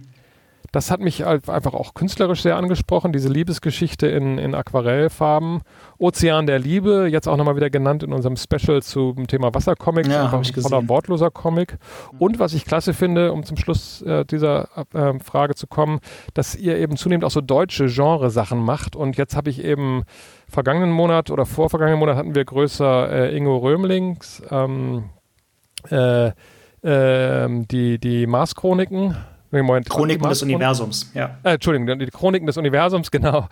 Das hat mich einfach auch künstlerisch sehr angesprochen, diese Liebesgeschichte in, in Aquarellfarben. Ozean der Liebe, jetzt auch nochmal wieder genannt in unserem Special zum Thema Wassercomics. Ja, einfach ein gesehen. wortloser Comic. Und was ich klasse finde, um zum Schluss äh, dieser äh, Frage zu kommen, dass ihr eben zunehmend auch so deutsche Genresachen macht. Und jetzt habe ich eben vergangenen Monat oder vorvergangenen Monat hatten wir größer äh, Ingo Römlings ähm, äh, ähm, die, die Mars-Chroniken. Moment, Chroniken des? Universums. Ja. Äh, Entschuldigung, die Chroniken des Universums, genau.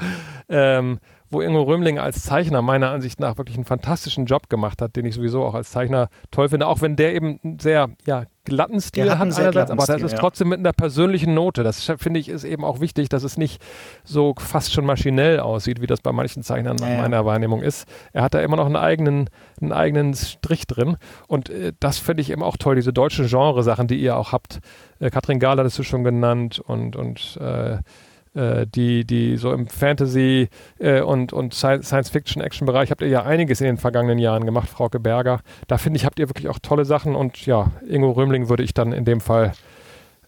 Ähm, wo Ingo Römling als Zeichner meiner Ansicht nach wirklich einen fantastischen Job gemacht hat, den ich sowieso auch als Zeichner toll finde, auch wenn der eben einen sehr ja, glatten Stil hat hat, einerseits, aber das Stil, ist ja. trotzdem mit einer persönlichen Note. Das finde ich ist eben auch wichtig, dass es nicht so fast schon maschinell aussieht, wie das bei manchen Zeichnern Ja, meiner Wahrnehmung ist. Er hat da immer noch einen eigenen, einen eigenen Strich drin und äh, das finde ich eben auch toll, diese deutschen Genresachen, die ihr auch habt. Äh, Katrin Gahler hattest du schon genannt und, und äh, die, die so im Fantasy- äh, und, und Sci- Science-Fiction-Action-Bereich habt ihr ja einiges in den vergangenen Jahren gemacht, Frauke Berger. Da finde ich, habt ihr wirklich auch tolle Sachen und ja, Ingo Römling würde ich dann in dem Fall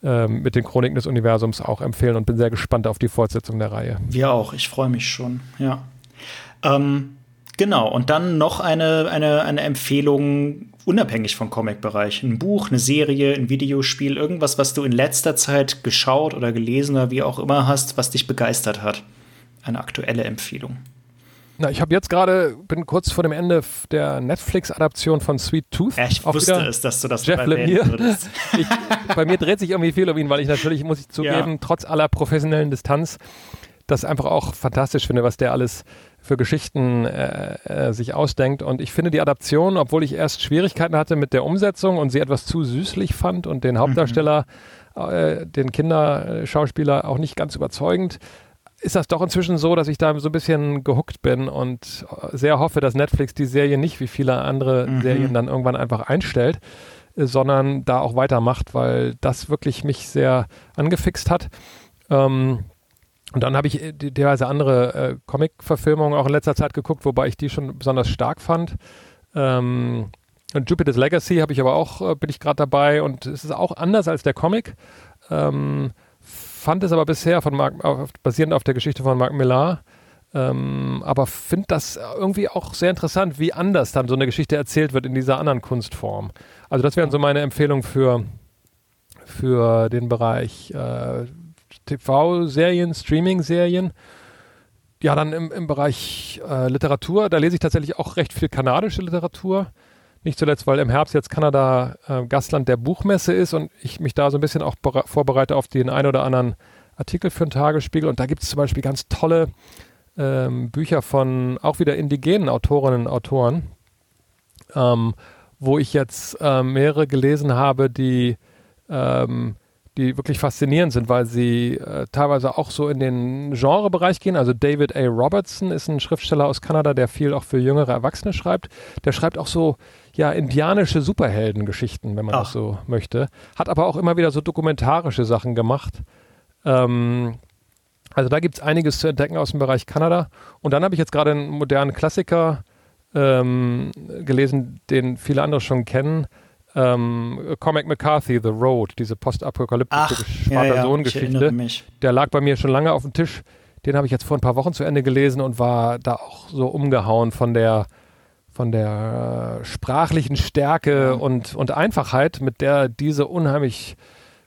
ähm, mit den Chroniken des Universums auch empfehlen und bin sehr gespannt auf die Fortsetzung der Reihe. Wir auch. Ich freue mich schon. Ja. Ähm, genau. Und dann noch eine, eine, eine Empfehlung unabhängig vom Comic-Bereich. Ein Buch, eine Serie, ein Videospiel, irgendwas, was du in letzter Zeit geschaut oder gelesen oder wie auch immer hast, was dich begeistert hat. Eine aktuelle Empfehlung. Na, ich habe jetzt gerade, bin kurz vor dem Ende der Netflix-Adaption von Sweet Tooth. Ja, ich wusste es, dass du das Jeff Lemire. würdest. ich, bei mir dreht sich irgendwie viel um ihn, weil ich natürlich, muss ich zugeben, Ja. trotz aller professionellen Distanz, das einfach auch fantastisch finde, was der alles für Geschichten äh, äh, sich ausdenkt. Und ich finde die Adaption, obwohl ich erst Schwierigkeiten hatte mit der Umsetzung und sie etwas zu süßlich fand und den Hauptdarsteller, äh, den Kinderschauspieler auch nicht ganz überzeugend, ist das doch inzwischen so, dass ich da so ein bisschen gehuckt bin und sehr hoffe, dass Netflix die Serie nicht wie viele andere Mhm. Serien dann irgendwann einfach einstellt, äh, sondern da auch weitermacht, weil das wirklich mich sehr angefixt hat. Ähm, und dann habe ich äh, diverse andere äh, Comic-Verfilmungen auch in letzter Zeit geguckt, wobei ich die schon besonders stark fand. Ähm, und Jupiter's Legacy habe ich aber auch, äh, bin ich gerade dabei und es ist auch anders als der Comic. Ähm, fand es aber bisher von Mark, auf, basierend auf der Geschichte von Mark Millar. Ähm, aber finde das irgendwie auch sehr interessant, wie anders dann so eine Geschichte erzählt wird in dieser anderen Kunstform. Also das wären so meine Empfehlungen für, für den Bereich äh, TV-Serien, Streaming-Serien. Ja, dann im, im Bereich äh, Literatur, da lese ich tatsächlich auch recht viel kanadische Literatur. Nicht zuletzt, weil im Herbst jetzt Kanada äh, Gastland der Buchmesse ist und ich mich da so ein bisschen auch bere- vorbereite auf den ein oder anderen Artikel für den Tagesspiegel. Und da gibt es zum Beispiel ganz tolle ähm, Bücher von auch wieder indigenen Autorinnen und Autoren, ähm, wo ich jetzt ähm, mehrere gelesen habe, die, ähm, die wirklich faszinierend sind, weil sie äh, teilweise auch so in den Genrebereich gehen. Also David A. Robertson ist ein Schriftsteller aus Kanada, der viel auch für jüngere Erwachsene schreibt. Der schreibt auch so ja indianische Superheldengeschichten, wenn man Ach. das so möchte. Hat aber auch immer wieder so dokumentarische Sachen gemacht. Ähm, also da gibt es einiges zu entdecken aus dem Bereich Kanada. Und dann habe ich jetzt gerade einen modernen Klassiker ähm, gelesen, den viele andere schon kennen ähm, Comic McCarthy, The Road, diese postapokalyptische Vater-Sohn-Geschichte. Ja, ja, der lag bei mir schon lange auf dem Tisch. Den habe ich jetzt vor ein paar Wochen zu Ende gelesen und war da auch so umgehauen von der von der äh, sprachlichen Stärke und, und Einfachheit, mit der diese unheimlich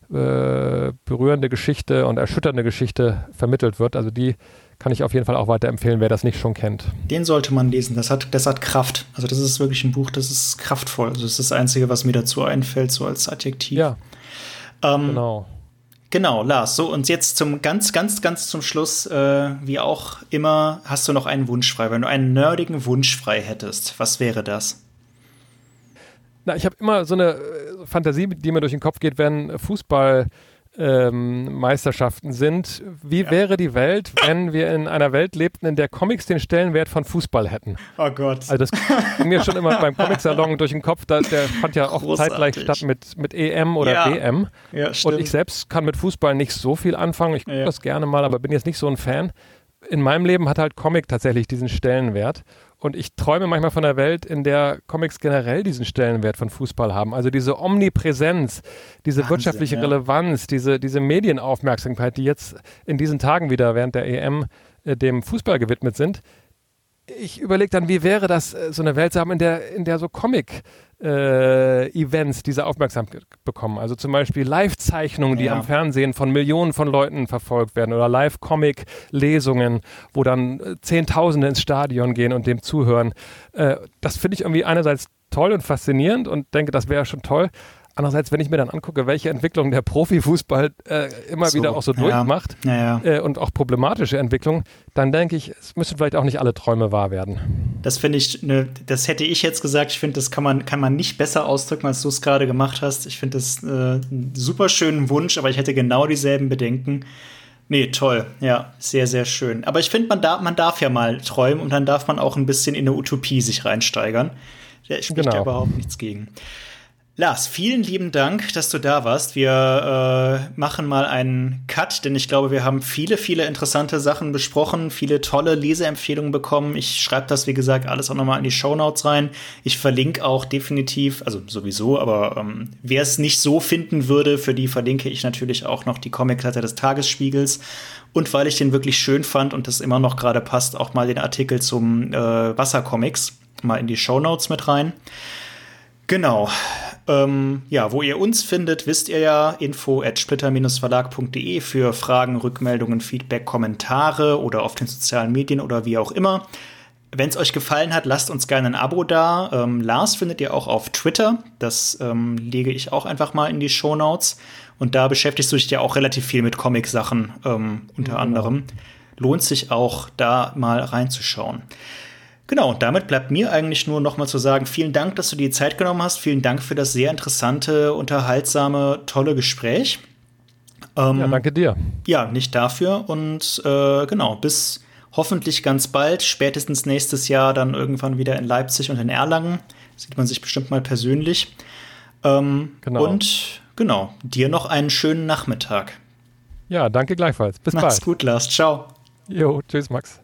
äh, berührende Geschichte und erschütternde Geschichte vermittelt wird. Also die kann ich auf jeden Fall auch weiterempfehlen, wer das nicht schon kennt. Den sollte man lesen. Das hat, das hat Kraft. Also das ist wirklich ein Buch, das ist kraftvoll. Also das ist das Einzige, was mir dazu einfällt, so als Adjektiv. Ja. Ähm, genau. Genau, Lars. So, und jetzt zum ganz, ganz, ganz zum Schluss, äh, wie auch immer, hast du noch einen Wunsch frei. Wenn du einen nerdigen Wunsch frei hättest, was wäre das? Na, ich habe immer so eine äh, Fantasie, die mir durch den Kopf geht, wenn Fußball ähm, Meisterschaften sind. Wie ja. wäre die Welt, wenn wir in einer Welt lebten, in der Comics den Stellenwert von Fußball hätten? Oh Gott. Also das ging mir schon immer beim Comicsalon durch den Kopf, da, der fand ja auch Großartig. zeitgleich statt mit, mit EM oder ja. WM. Ja, Und ich selbst kann mit Fußball nicht so viel anfangen. Ich gucke ja. das gerne mal, aber bin jetzt nicht so ein Fan. In meinem Leben hat halt Comic tatsächlich diesen Stellenwert. Und ich träume manchmal von einer Welt, in der Comics generell diesen Stellenwert von Fußball haben. Also diese Omnipräsenz, diese Wahnsinn, wirtschaftliche ja. Relevanz, diese, diese Medienaufmerksamkeit, die jetzt in diesen Tagen wieder während der EM äh, dem Fußball gewidmet sind ich überlege dann, wie wäre das, äh, so eine Welt zu haben, in der, in der so Comic-Events äh, diese Aufmerksamkeit bekommen. Also zum Beispiel Live-Zeichnungen, die ja. am Fernsehen von Millionen von Leuten verfolgt werden oder Live-Comic-Lesungen, wo dann äh, Zehntausende ins Stadion gehen und dem zuhören. Äh, das finde ich irgendwie einerseits toll und faszinierend und denke, das wäre schon toll. Andererseits, wenn ich mir dann angucke, welche Entwicklung der Profifußball äh, immer so, wieder auch so durchmacht ja, ja. Äh, und auch problematische Entwicklung, dann denke ich, es müssen vielleicht auch nicht alle Träume wahr werden. Das finde ich, ne, das hätte ich jetzt gesagt. Ich finde, das kann man, kann man nicht besser ausdrücken, als du es gerade gemacht hast. Ich finde das äh, einen super schönen Wunsch, aber ich hätte genau dieselben Bedenken. Nee, toll. Ja, sehr, sehr schön. Aber ich finde, man, da, man darf ja mal träumen und dann darf man auch ein bisschen in eine Utopie sich reinsteigern. Da spricht genau. ja überhaupt nichts gegen. Lars, vielen lieben Dank, dass du da warst. Wir äh, machen mal einen Cut, denn ich glaube, wir haben viele, viele interessante Sachen besprochen, viele tolle Leseempfehlungen bekommen. Ich schreibe das, wie gesagt, alles auch nochmal in die Show Notes rein. Ich verlinke auch definitiv, also sowieso, aber ähm, wer es nicht so finden würde, für die verlinke ich natürlich auch noch die Comic-Letter des Tagesspiegels. Und weil ich den wirklich schön fand und das immer noch gerade passt, auch mal den Artikel zum äh, Wassercomics mal in die Show Notes mit rein. Genau. Ähm, ja, wo ihr uns findet, wisst ihr ja, info at splitter-verlag.de für Fragen, Rückmeldungen, Feedback, Kommentare oder auf den sozialen Medien oder wie auch immer. Wenn es euch gefallen hat, lasst uns gerne ein Abo da. Ähm, Lars findet ihr auch auf Twitter. Das ähm, lege ich auch einfach mal in die Show Notes. Und da beschäftigst du dich ja auch relativ viel mit Comic-Sachen ähm, unter genau. anderem. Lohnt sich auch, da mal reinzuschauen. Genau, damit bleibt mir eigentlich nur noch mal zu sagen, vielen Dank, dass du dir die Zeit genommen hast. Vielen Dank für das sehr interessante, unterhaltsame, tolle Gespräch. Ähm, ja, danke dir. Ja, nicht dafür. Und äh, genau, bis hoffentlich ganz bald, spätestens nächstes Jahr dann irgendwann wieder in Leipzig und in Erlangen. Sieht man sich bestimmt mal persönlich. Ähm, genau. Und genau, dir noch einen schönen Nachmittag. Ja, danke gleichfalls. Bis Mach's bald. Mach's gut, Lars. Ciao. Jo, tschüss, Max.